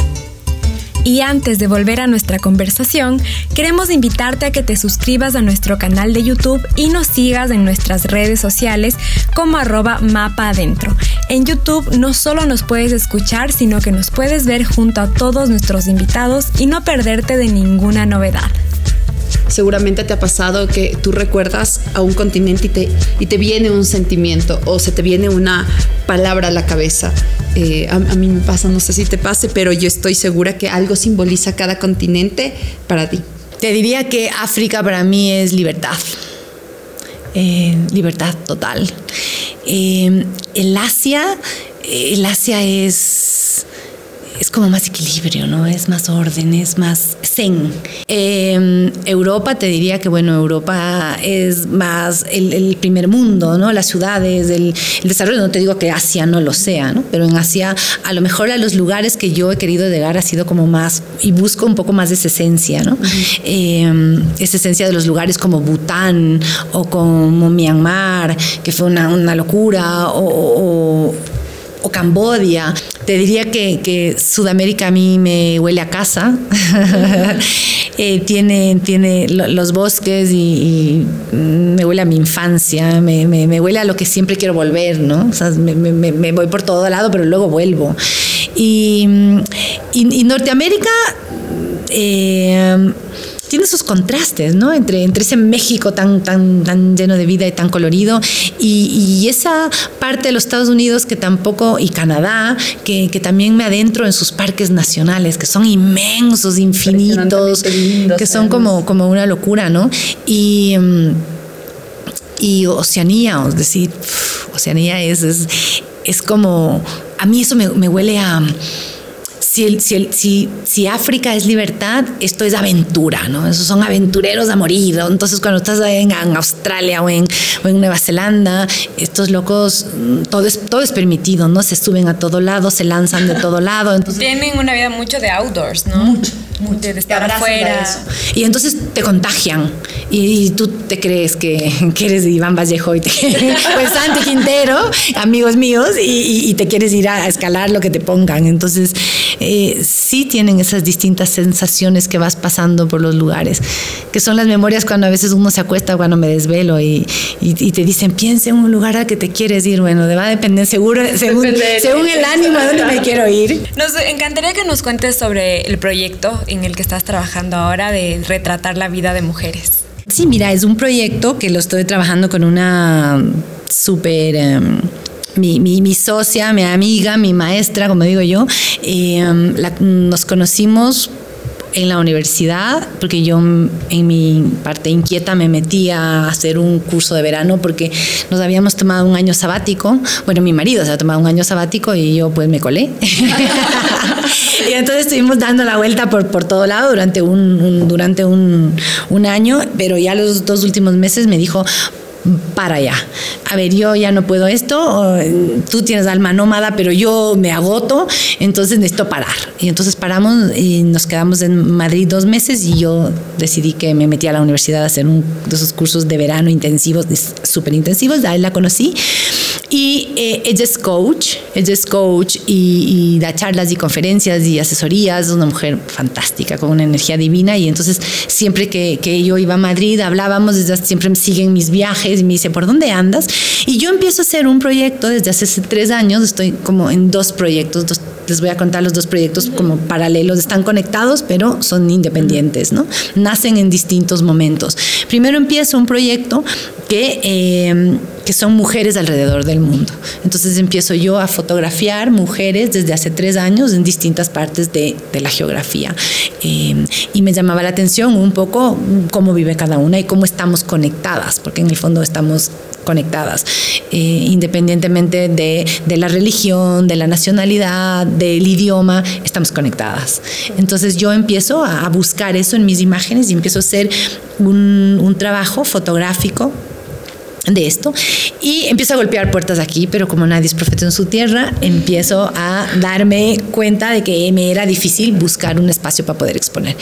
Y antes de volver a nuestra conversación, queremos invitarte a que te suscribas a nuestro canal de YouTube y nos sigas en nuestras redes sociales como arroba mapa adentro. En YouTube no solo nos puedes escuchar, sino que nos puedes ver junto a todos nuestros invitados y no perderte de ninguna novedad seguramente te ha pasado que tú recuerdas a un continente y te, y te viene un sentimiento o se te viene una palabra a la cabeza. Eh, a, mí me pasa, no sé si te pase, pero yo estoy segura que algo simboliza cada continente para ti. Te diría que África para mí es libertad. Eh, libertad total. Eh, el Asia, el Asia es es como más equilibrio, ¿no? Es más orden, es más zen. Em, Europa, te diría que, bueno, Europa es más el, primer mundo, ¿no? Las ciudades, el, desarrollo, no te digo que Asia no lo sea, ¿no? Pero en Asia, a lo mejor a los lugares que yo he querido llegar ha sido como más, y busco un poco más de esa esencia, ¿no? Em, esa esencia de los lugares como Bután o como Myanmar, que fue una, una locura, o o Cambodia. Te diría que, Sudamérica a mí me huele a casa. Eh, tiene, tiene los bosques y, me huele a mi infancia, me, huele a lo que siempre quiero volver, ¿no? O sea, me, voy por todo lado, pero luego vuelvo. Y, y Norteamérica... Eh, tiene sus contrastes, ¿no? Entre, entre ese México tan, tan, tan lleno de vida y tan colorido y, esa parte de los Estados Unidos que tampoco, y Canadá, que, también me adentro en sus parques nacionales, que son inmensos, infinitos, que son como, como una locura, ¿no? Y, mm, y Oceanía, es decir, Oceanía es, es, es como, a mí eso me, me huele a si, si, si, África es libertad, esto es aventura, ¿no? Esos son aventureros a morir. Entonces, cuando estás en, Australia o en, o en, Nueva Zelanda, estos locos, mm, todo es, todo es permitido, ¿no? Se suben a todo lado, se lanzan de todo lado. Entonces, Tienen una vida mucho de outdoors, ¿no? Mucho de estar afuera. Y entonces te contagian y, tú te crees que, que, eres Iván Vallejo y te, pues Santi Quintero, amigos míos, y, te quieres ir a, escalar lo que te pongan. Entonces eh, sí tienen esas distintas sensaciones que vas pasando por los lugares, que son las memorias cuando a veces uno se acuesta, cuando me desvelo y, te dicen, piensa en un lugar al que te quieres ir. Bueno, va a depender seguro, según, según el ánimo a dónde me quiero ir. Nos encantaría que nos cuentes sobre el proyecto en el que estás trabajando ahora de retratar la vida de mujeres. Sí, mira, es un proyecto que lo estoy trabajando con una súper... Em, mi, mi, socia, mi amiga, mi maestra, como digo yo, em, nos conocimos en la universidad, porque yo en mi parte inquieta me metí a hacer un curso de verano porque nos habíamos tomado un año sabático. Bueno, mi marido se ha tomado un año sabático y yo pues me colé. y entonces estuvimos dando la vuelta por, por todo lado durante, un, durante un, un año, pero ya los dos últimos meses me dijo, para allá. A ver, yo ya no puedo esto, tú tienes alma nómada, pero yo me agoto, entonces necesito parar. Y entonces paramos y nos quedamos en Madrid dos meses y yo decidí que me metí a la universidad a hacer un de esos cursos de verano intensivos, súper intensivos, ahí la conocí. Y eh, ella es coach, ella es coach y, da charlas y conferencias y asesorías, es una mujer fantástica, con una energía divina y entonces siempre que, que yo iba a Madrid hablábamos, siempre me siguen mis viajes y me dice, ¿por dónde andas? Y yo empiezo a hacer un proyecto desde hace tres años, estoy como en dos proyectos, les voy a contar los dos proyectos como paralelos, están conectados, pero son independientes, ¿no? Nacen en distintos momentos. Primero empiezo un proyecto que, eh, que son mujeres alrededor del mundo. Entonces empiezo yo a fotografiar mujeres desde hace tres años en distintas partes de, de la geografía. Eh, y me llamaba la atención un poco cómo vive cada una y cómo estamos conectadas, porque en el fondo estamos conectadas, eh, independientemente de, de, la religión, de la nacionalidad, del idioma, estamos conectadas. Entonces yo empiezo a, buscar eso en mis imágenes y empiezo a hacer un, un trabajo fotográfico de esto y empiezo a golpear puertas aquí, pero como nadie es profeta en su tierra, empiezo a darme cuenta de que me era difícil buscar un espacio para poder exponer.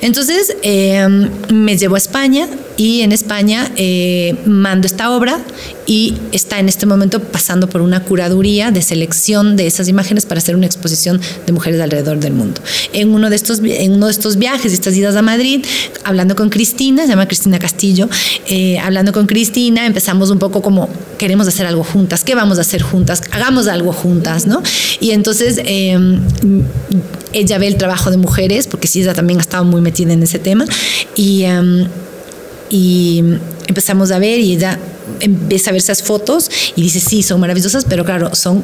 Entonces em, me llevo a España y en España eh, mando esta obra y está en este momento pasando por una curaduría de selección de esas imágenes para hacer una exposición de mujeres alrededor del mundo. En uno de estos, en uno de estos viajes, estas idas a Madrid, hablando con Cristina, se llama Cristina Castillo, eh, hablando con Cristina, empezamos un poco como queremos hacer algo juntas, ¿qué vamos a hacer juntas? Hagamos algo juntas, ¿no? Y entonces em, ella ve el trabajo de mujeres, porque sí, ella también ha estado muy metida en ese tema, y, em, y empezamos a ver y ella empieza a ver esas fotos y dice, sí, son maravillosas, pero claro, son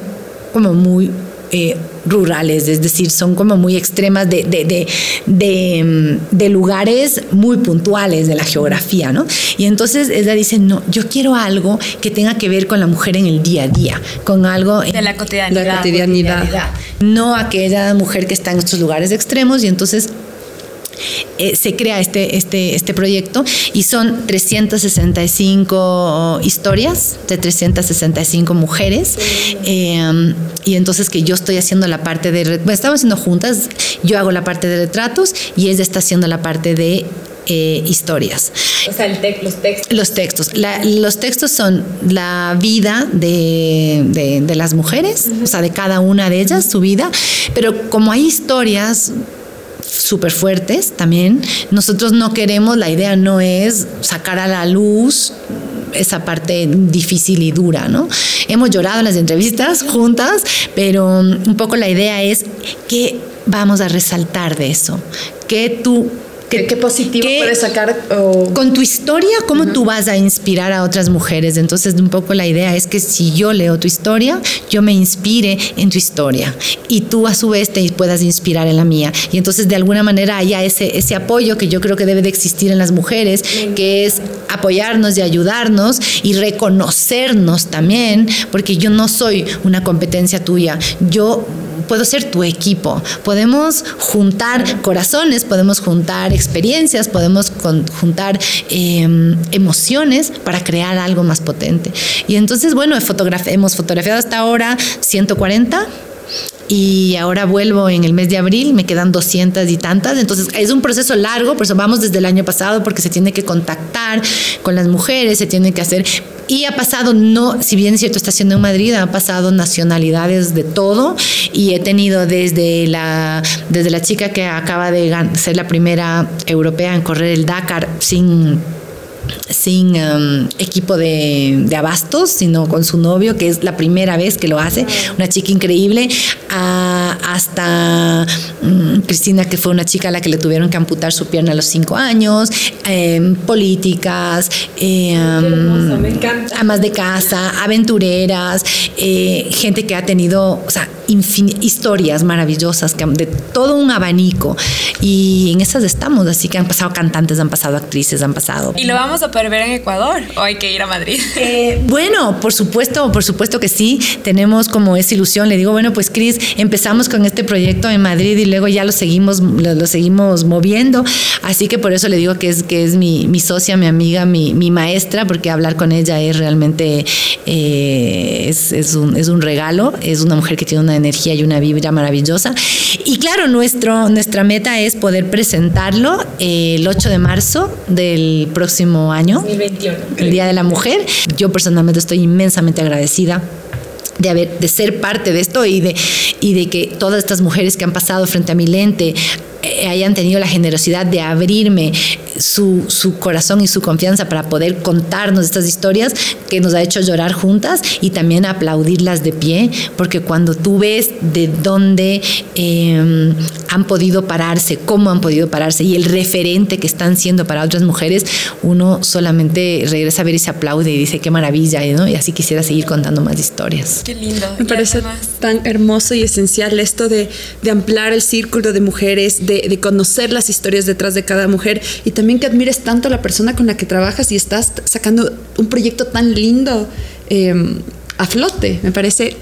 como muy eh, rurales, es decir, son como muy extremas de, de, de, mm, de, lugares muy puntuales de la geografía, ¿no? Y entonces ella dice, no, yo quiero algo que tenga que ver con la mujer en el día a día, con algo... De la cotidianidad. La cotidianidad. No aquella mujer que está en estos lugares extremos y entonces eh, se crea este, este, este proyecto y son 365 historias de 365 mujeres eh, y entonces que yo estoy haciendo la parte de, bueno, estamos haciendo juntas, yo hago la parte de retratos y ella está haciendo la parte de eh, historias. O sea, el los textos. Los textos. los textos son la vida de, de, las mujeres, o sea, de cada una de ellas, su vida, pero como hay historias súper fuertes también. Nosotros no queremos, la idea no es sacar a la luz esa parte difícil y dura, ¿no? Hemos llorado en las entrevistas juntas, pero un poco la idea es que vamos a resaltar de eso, que tú ¿Qué, positivo puedes sacar? Con tu historia, ¿cómo tú vas a inspirar a otras mujeres? Entonces, un poco la idea es que si yo leo tu historia, yo me inspire en tu historia y tú a su vez te puedas inspirar en la mía. Y entonces, de alguna manera, haya ese, ese apoyo que yo creo que debe de existir en las mujeres, que es apoyarnos y ayudarnos y reconocernos también, porque yo no soy una competencia tuya. Yo puedo ser tu equipo. Podemos juntar corazones, podemos juntar experiencias, podemos juntar em, emociones para crear algo más potente. Y entonces, bueno, hemos fotografiado hasta ahora 140 y ahora vuelvo en el mes de abril, me quedan 200 y tantas, entonces es un proceso largo, por eso vamos desde el año pasado porque se tiene que contactar con las mujeres, se tiene que hacer. Y ha pasado no, si bien es cierto está siendo en Madrid, ha pasado nacionalidades de todo. Y he tenido desde la desde la chica que acaba de ser la primera europea en correr el Dakar sin sin um, equipo de, abastos, sino con su novio, que es la primera vez que lo hace, una chica increíble, hasta mm, Cristina, que fue una chica a la que le tuvieron que amputar su pierna a los cinco años, em, políticas, eh, amas de casa, aventureras, eh, gente que ha tenido, o sea, historias maravillosas, de todo un abanico. Y en esas estamos, así que han pasado cantantes, han pasado actrices, han pasado. ¿Y lo vamos a poder ver en Ecuador o hay que ir a Madrid? Eh, bueno, por supuesto, por supuesto que sí. Tenemos como esa ilusión. Le digo, bueno, pues Cris, empezamos con este proyecto en Madrid y luego ya lo seguimos, lo, seguimos moviendo. Así que por eso le digo que es, que es mi, mi socia, mi amiga, mi, mi, maestra, porque hablar con ella es realmente eh, es, es, un, es un regalo. Es una mujer que tiene una energía y una vibra maravillosa. Y claro, nuestro, nuestra meta es poder presentarlo el 8 de marzo del próximo año, 2021. el Día de la Mujer. Yo personalmente estoy inmensamente agradecida de, haber, de ser parte de esto y de, y de que todas estas mujeres que han pasado frente a mi lente hayan tenido la generosidad de abrirme su, su, corazón y su confianza para poder contarnos estas historias que nos ha hecho llorar juntas y también aplaudirlas de pie, porque cuando tú ves de dónde em, han podido pararse, cómo han podido pararse y el referente que están siendo para otras mujeres, uno solamente regresa a ver y se aplaude y dice qué maravilla, ¿no? Y así quisiera seguir contando más historias. Qué lindo. Me parece tan hermoso y esencial esto de, de ampliar el círculo de mujeres, de, de conocer las historias detrás de cada mujer y también que admires tanto a la persona con la que trabajas y estás sacando un proyecto tan lindo em, a flote. Me parece,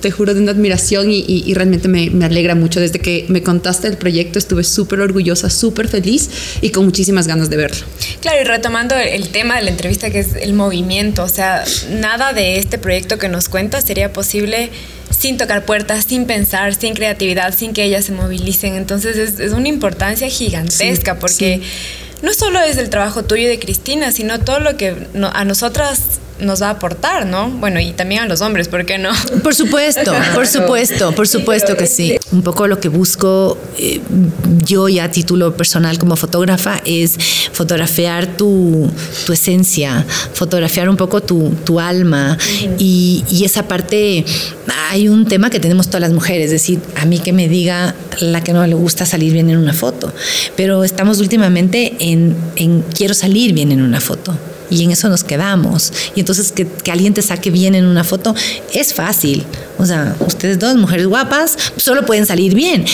te juro, de una admiración y, realmente me, me, alegra mucho. Desde que me contaste el proyecto estuve súper orgullosa, súper feliz y con muchísimas ganas de verlo. Claro, y retomando el tema de la entrevista que es el movimiento, o sea, nada de este proyecto que nos cuentas sería posible sin tocar puertas, sin pensar, sin creatividad, sin que ellas se movilicen. Entonces es, es una importancia gigantesca porque no solo es el trabajo tuyo y de Cristina, sino todo lo que a nosotras nos va a aportar, ¿no? Bueno, y también a los hombres, ¿por qué no? Por supuesto, por supuesto, por supuesto que sí. Un poco lo que busco eh, yo ya a título personal como fotógrafa es fotografiar tu, tu esencia, fotografiar un poco tu, tu alma y, y, esa parte, hay un tema que tenemos todas las mujeres, es decir, a mí que me diga la que no le gusta salir bien en una foto, pero estamos últimamente en, en quiero salir bien en una foto y en eso nos quedamos. Y entonces que, que alguien te saque bien en una foto es fácil. O sea, ustedes dos mujeres guapas solo pueden salir bien.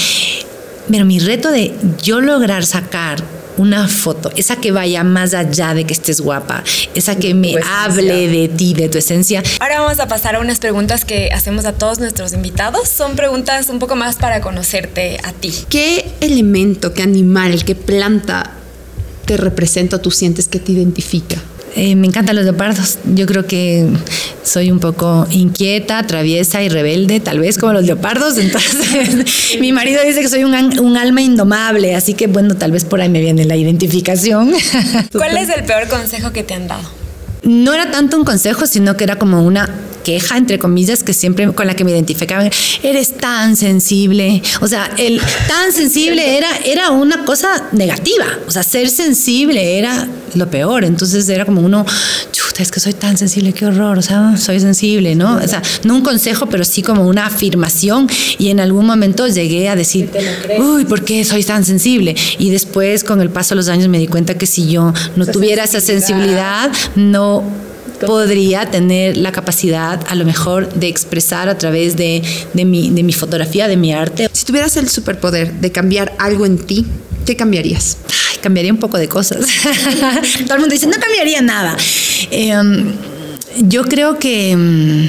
Pero mi reto de yo lograr sacar una foto, esa que vaya más allá de que estés guapa, esa que me hable de ti, de tu esencia. Ahora vamos a pasar a unas preguntas que hacemos a todos nuestros invitados. Son preguntas un poco más para conocerte a ti. ¿Qué elemento, qué animal, qué planta te representa o tú sientes que te identifica? Eh, me encantan los leopardos. Yo creo que soy un poco inquieta, traviesa y rebelde, tal vez como los leopardos. Entonces, mi marido dice que soy un, un, alma indomable, así que bueno, tal vez por ahí me viene la identificación. ¿Cuál es el peor consejo que te han dado? No era tanto un consejo, sino que era como una queja, entre comillas, que siempre con la que me identificaban, eres tan sensible. O sea, el tan sensible era, era una cosa negativa. O sea, ser sensible era lo peor. Entonces era como uno, chuta, es que soy tan sensible, qué horror. O sea, soy sensible, ¿no? O sea, no un consejo, pero sí como una afirmación. Y en algún momento llegué a decir, uy, ¿por qué soy tan sensible? Y después, con el paso de los años, me di cuenta que si yo no tuviera esa sensibilidad, no podría tener la capacidad a lo mejor de expresar a través de, de, mi, de mi fotografía, de mi arte. Si tuvieras el superpoder de cambiar algo en ti, ¿qué cambiarías? Cambiaría un poco de cosas. Todo el mundo dice, no cambiaría nada. Eh, yo creo que, mm,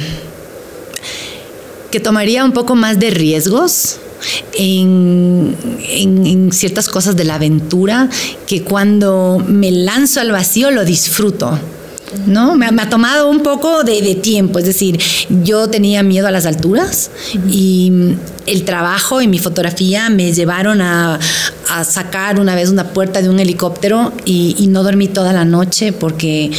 que tomaría un poco más de riesgos. En, en, ciertas cosas de la aventura que cuando me lanzo al vacío lo disfruto. ¿No? Me, me, ha tomado un poco de, de, tiempo, es decir, yo tenía miedo a las alturas y el trabajo y mi fotografía me llevaron a, a, sacar una vez una puerta de un helicóptero y, y no dormí toda la noche porque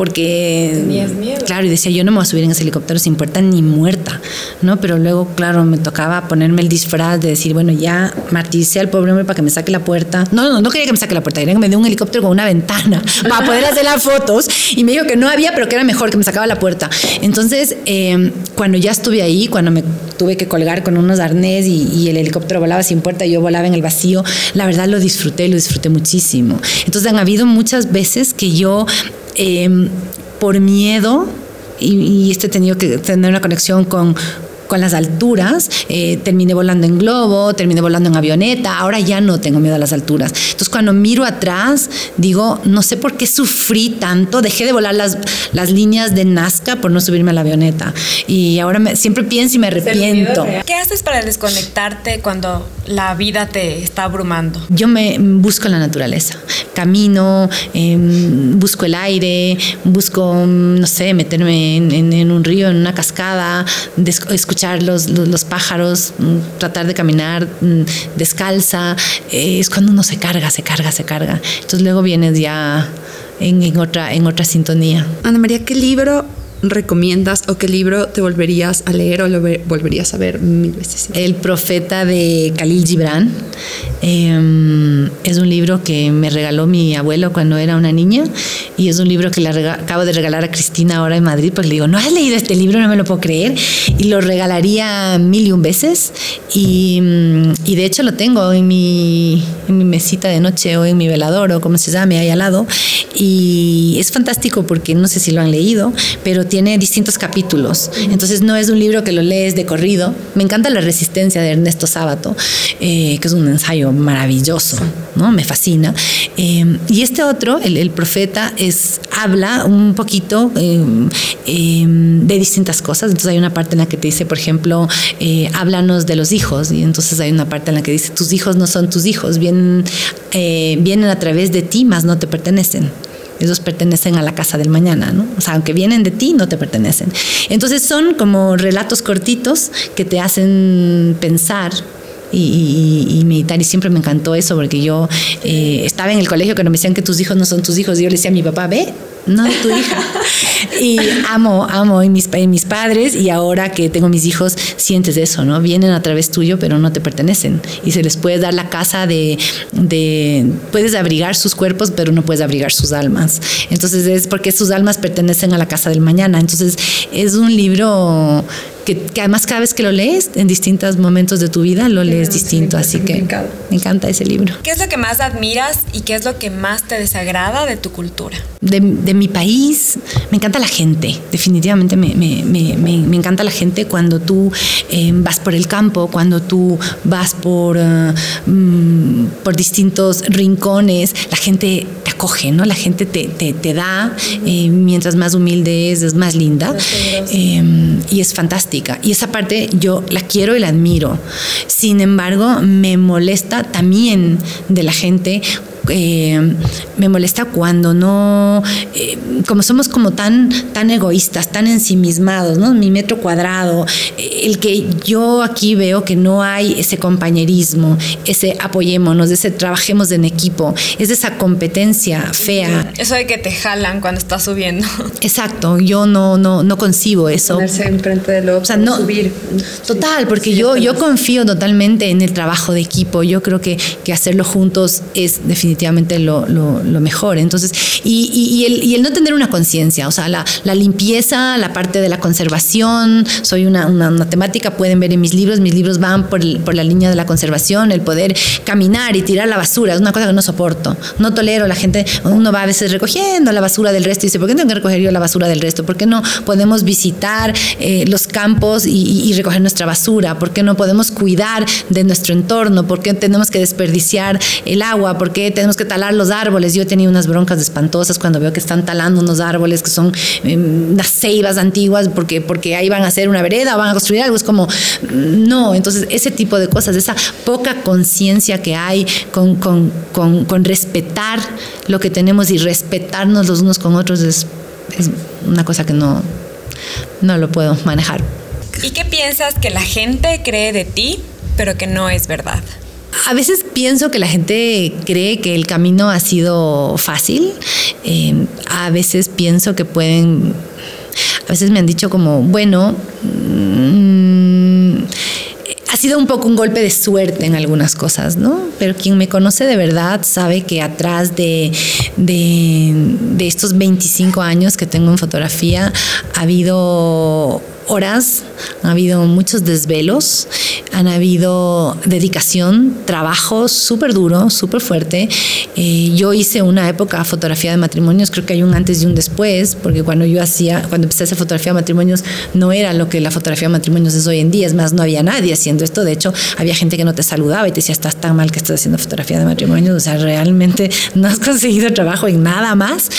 porque Tenías miedo. claro y decía yo no me voy a subir en ese helicóptero sin puerta ni muerta no pero luego claro me tocaba ponerme el disfraz de decir bueno ya martirse al pobre hombre para que me saque la puerta no no no quería que me saque la puerta quería que me dé un helicóptero con una ventana para poder hacer las fotos. Y me dijo que no había pero que era mejor que me sacaba la puerta. Entonces eh, cuando ya estuve ahí cuando me tuve que colgar con unos arnés y, y, el helicóptero volaba sin puerta y yo volaba en el vacío la verdad lo disfruté lo disfruté muchísimo. Entonces han habido muchas veces que yo eh, por miedo, y, y este he tenido que tener una conexión con, con las alturas, eh, terminé volando en globo, terminé volando en avioneta, ahora ya no tengo miedo a las alturas. Entonces cuando miro atrás, digo, no sé por qué sufrí tanto, dejé de volar las, las líneas de Nazca por no subirme a la avioneta. Y ahora me, siempre pienso y me arrepiento. ¿Qué haces para desconectarte cuando la vida te está abrumando? Yo me busco la naturaleza, camino, eh, busco el aire, busco, no sé, meterme en, en, en un río, en una cascada, escuchar los, los, pájaros, mm, tratar de caminar mm, descalza, eh, es cuando uno se carga, se carga, se carga. Entonces luego vienes ya en, en, otra, en otra sintonía. Ana María, ¿qué libro recomiendas o qué libro te volverías a leer o lo volverías a ver mil veces? El profeta de Khalil Gibran. Eh, es un libro que me regaló mi abuelo cuando era una niña y es un libro que le acabo de regalar a Cristina ahora en Madrid porque le digo, ¿no has leído este libro? No me lo puedo creer. Y lo regalaría mil y un veces y, y de hecho lo tengo en mi, en mi mesita de noche o en mi velador o como se llame ahí al lado y es fantástico porque no sé si lo han leído, pero tiene distintos capítulos. Entonces no es un libro que lo lees de corrido. Me encanta La Resistencia de Ernesto Sábato, eh, que es un ensayo maravilloso, ¿no? Me fascina. Eh, y este otro, el, el, profeta, es, habla un poquito eh, de distintas cosas. Entonces hay una parte en la que te dice, por ejemplo, háblanos de los hijos. Y entonces hay una parte en la que dice, tus hijos no son tus hijos, vienen, vienen a través de ti, mas no te pertenecen ellos pertenecen a la casa del mañana, ¿no? O sea, aunque vienen de ti, no te pertenecen. Entonces son como relatos cortitos que te hacen pensar y, y, meditar y siempre me encantó eso porque yo eh, estaba en el colegio cuando me decían que tus hijos no son tus hijos y yo le decía a mi papá, ve, no tu hija. y amo, amo en mis, en mis padres y ahora que tengo mis hijos sientes eso, ¿no? Vienen a través tuyo pero no te pertenecen y se les puede dar la casa de, de puedes abrigar sus cuerpos pero no puedes abrigar sus almas. Entonces es porque sus almas pertenecen a la casa del mañana. Entonces es un libro que, además cada vez que lo lees, en distintos momentos de tu vida, lo lees distinto. Así que me encanta ese libro. ¿Qué es lo que más admiras y qué es lo que más te desagrada de tu cultura? De, mi país, me encanta la gente. Definitivamente me, me, encanta la gente cuando tú eh, vas por el campo, cuando tú vas por, uh, mm, por distintos rincones, la gente te acoge, ¿no? La gente te, te, da, eh, mientras más humilde es, es más linda. Em, y es Y esa parte yo la quiero y la admiro. Sin embargo, me molesta también de la gente eh, me molesta cuando no, eh, como somos como tan, tan egoístas, tan ensimismados, ¿no? Mi metro cuadrado, eh, el que yo aquí veo que no hay ese compañerismo, ese apoyémonos, ese trabajemos en equipo, es esa competencia fea. Eso de que te jalan cuando estás subiendo. Exacto, yo no, no, no concibo eso. Ponerse enfrente de lo o sea, no, subir. Total, porque yo, yo confío totalmente en el trabajo de equipo. Yo creo que, que hacerlo juntos es definitivamente lo, lo, mejor. Entonces, y, y, el, y, el, no tener una conciencia, o sea, la, la, limpieza, la parte de la conservación, soy una, una, temática, pueden ver en mis libros, mis libros van por, por, la línea de la conservación, el poder caminar y tirar la basura, es una cosa que no soporto, no tolero, la gente, uno va a veces recogiendo la basura del resto y dice, ¿por qué tengo que recoger yo la basura del resto? ¿Por qué no podemos visitar eh, los campos y, y recoger nuestra basura? ¿Por qué no podemos cuidar de nuestro entorno? ¿Por qué tenemos que desperdiciar el agua? ¿Por qué tenemos que talar los árboles. Yo he tenido unas broncas espantosas cuando veo que están talando unos árboles que son em, unas ceibas antiguas porque, porque ahí van a hacer una vereda o van a construir algo. Es como, no, entonces ese tipo de cosas, esa poca conciencia que hay con, con, con, con, respetar lo que tenemos y respetarnos los unos con otros es, es una cosa que no, no lo puedo manejar. ¿Y qué piensas que la gente cree de ti, pero que no es verdad? A veces pienso que la gente cree que el camino ha sido fácil. Eh, a veces pienso que pueden. A veces me han dicho como, bueno. Mm, ha sido un poco un golpe de suerte en algunas cosas, ¿no? Pero quien me conoce de verdad sabe que atrás de, de, de estos 25 años que tengo en fotografía ha habido horas, ha habido muchos desvelos, han habido dedicación, trabajo súper duro, súper fuerte. Eh, yo hice una época fotografía de matrimonios, creo que hay un antes y un después, porque cuando yo hacía, cuando empecé a hacer fotografía de matrimonios, no era lo que la fotografía de matrimonios es hoy en día, es más, no había nadie haciendo esto, de hecho, había gente que no te saludaba y te decía, estás tan mal que estás haciendo fotografía de matrimonios, o sea, realmente no has conseguido trabajo en nada más.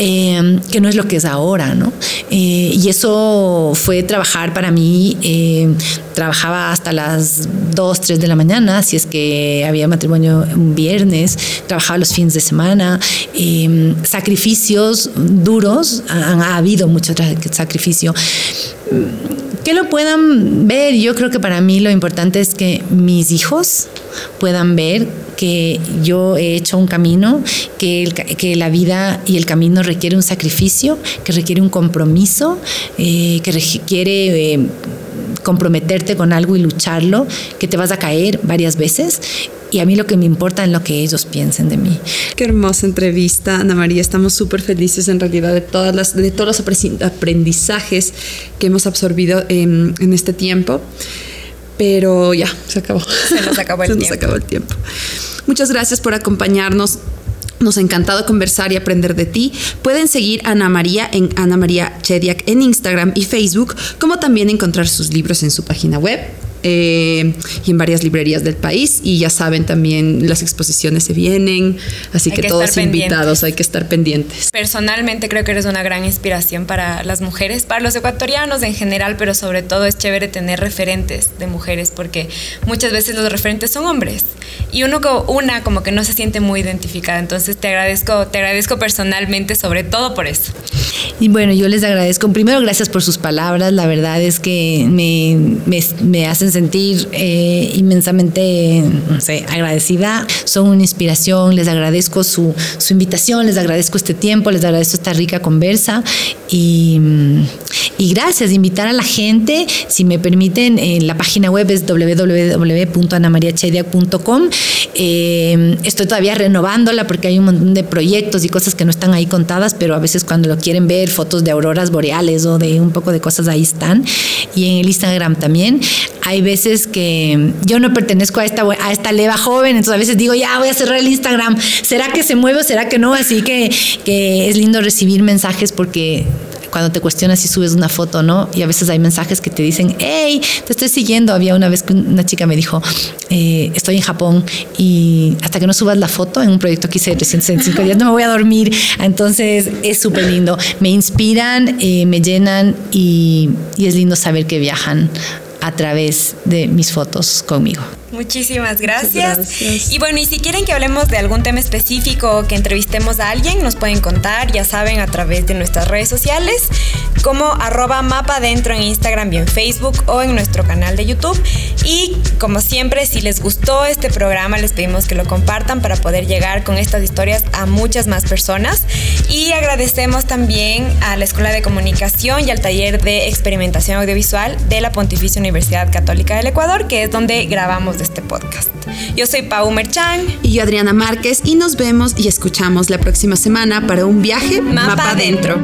Eh, que no es lo que es ahora, ¿no? Eh, y eso fue trabajar para mí, eh, trabajaba hasta las 2, 3 de la mañana, si es que había matrimonio un viernes, trabajaba los fines de semana, sacrificios duros, ha, habido mucho sacrificio que lo puedan ver. Yo creo que para mí lo importante es que mis hijos puedan ver que yo he hecho un camino, que, que la vida y el camino requiere un sacrificio, que requiere un compromiso, eh, que requiere eh, comprometerte con algo y lucharlo, que te vas a caer varias veces y a mí lo que me importa es lo que ellos piensen de mí. Qué hermosa entrevista, Ana María. Estamos súper felices en realidad de, todas las, de todos los aprendizajes que hemos absorbido en, en este tiempo. Pero ya, se acabó. Se nos acabó el se tiempo. Nos acabó el tiempo. Muchas gracias por acompañarnos. Nos ha encantado conversar y aprender de ti. Pueden seguir a Ana María en Ana María Chediak en Instagram y Facebook, como también encontrar sus libros en su página web eh, y en varias librerías del país. Y ya saben también, las exposiciones se vienen, así que, todos invitados, hay que estar pendientes. Personalmente creo que eres una gran inspiración para las mujeres, para los ecuatorianos en general, pero sobre todo es chévere tener referentes de mujeres, porque muchas veces los referentes son hombres y uno una como que no se siente muy identificada. Entonces te agradezco, te agradezco personalmente sobre todo por eso. Y bueno, yo les agradezco. Primero, gracias por sus palabras. La verdad es que me, me, me hacen hacen sentir eh, inmensamente, no sé, agradecida. Son una inspiración, les agradezco su, su, invitación, les agradezco este tiempo, les agradezco esta rica conversa y, y gracias, invitar a la gente, si me permiten, en la página web es www.anamariachediac.com. Eh, estoy todavía renovándola porque hay un montón de proyectos y cosas que no están ahí contadas, pero a veces cuando lo quieren ver, fotos de auroras boreales o de un poco de cosas ahí están. Y en el Instagram también. Hay veces que yo no pertenezco a esta, a esta leva joven, entonces a veces digo, ya voy a cerrar el Instagram. ¿Será que se mueve o será que no? Así que, que es lindo recibir mensajes porque cuando te cuestionas si subes una foto, ¿no? Y a veces hay mensajes que te dicen, hey, te estoy siguiendo. Había una vez que una chica me dijo, eh, estoy en Japón y hasta que no subas la foto en un proyecto que hice de 365 días no me voy a dormir. Entonces es súper lindo. Me inspiran, eh, me llenan y, y es lindo saber que viajan a través de mis fotos conmigo. Muchísimas gracias. Y bueno, y si quieren que hablemos de algún tema específico o que entrevistemos a alguien, nos pueden contar, ya saben, a través de nuestras redes sociales, como arroba mapa dentro en Instagram y en Facebook o en nuestro canal de YouTube. Y como siempre, si les gustó este programa, les pedimos que lo compartan para poder llegar con estas historias a muchas más personas. Y agradecemos también a la Escuela de Comunicación y al taller de experimentación audiovisual de la Pontificia Universidad Católica del Ecuador, que es donde grabamos de este podcast. Yo soy Pau Merchan. Y yo Adriana Márquez y nos vemos y escuchamos la próxima semana para un viaje mapa, adentro.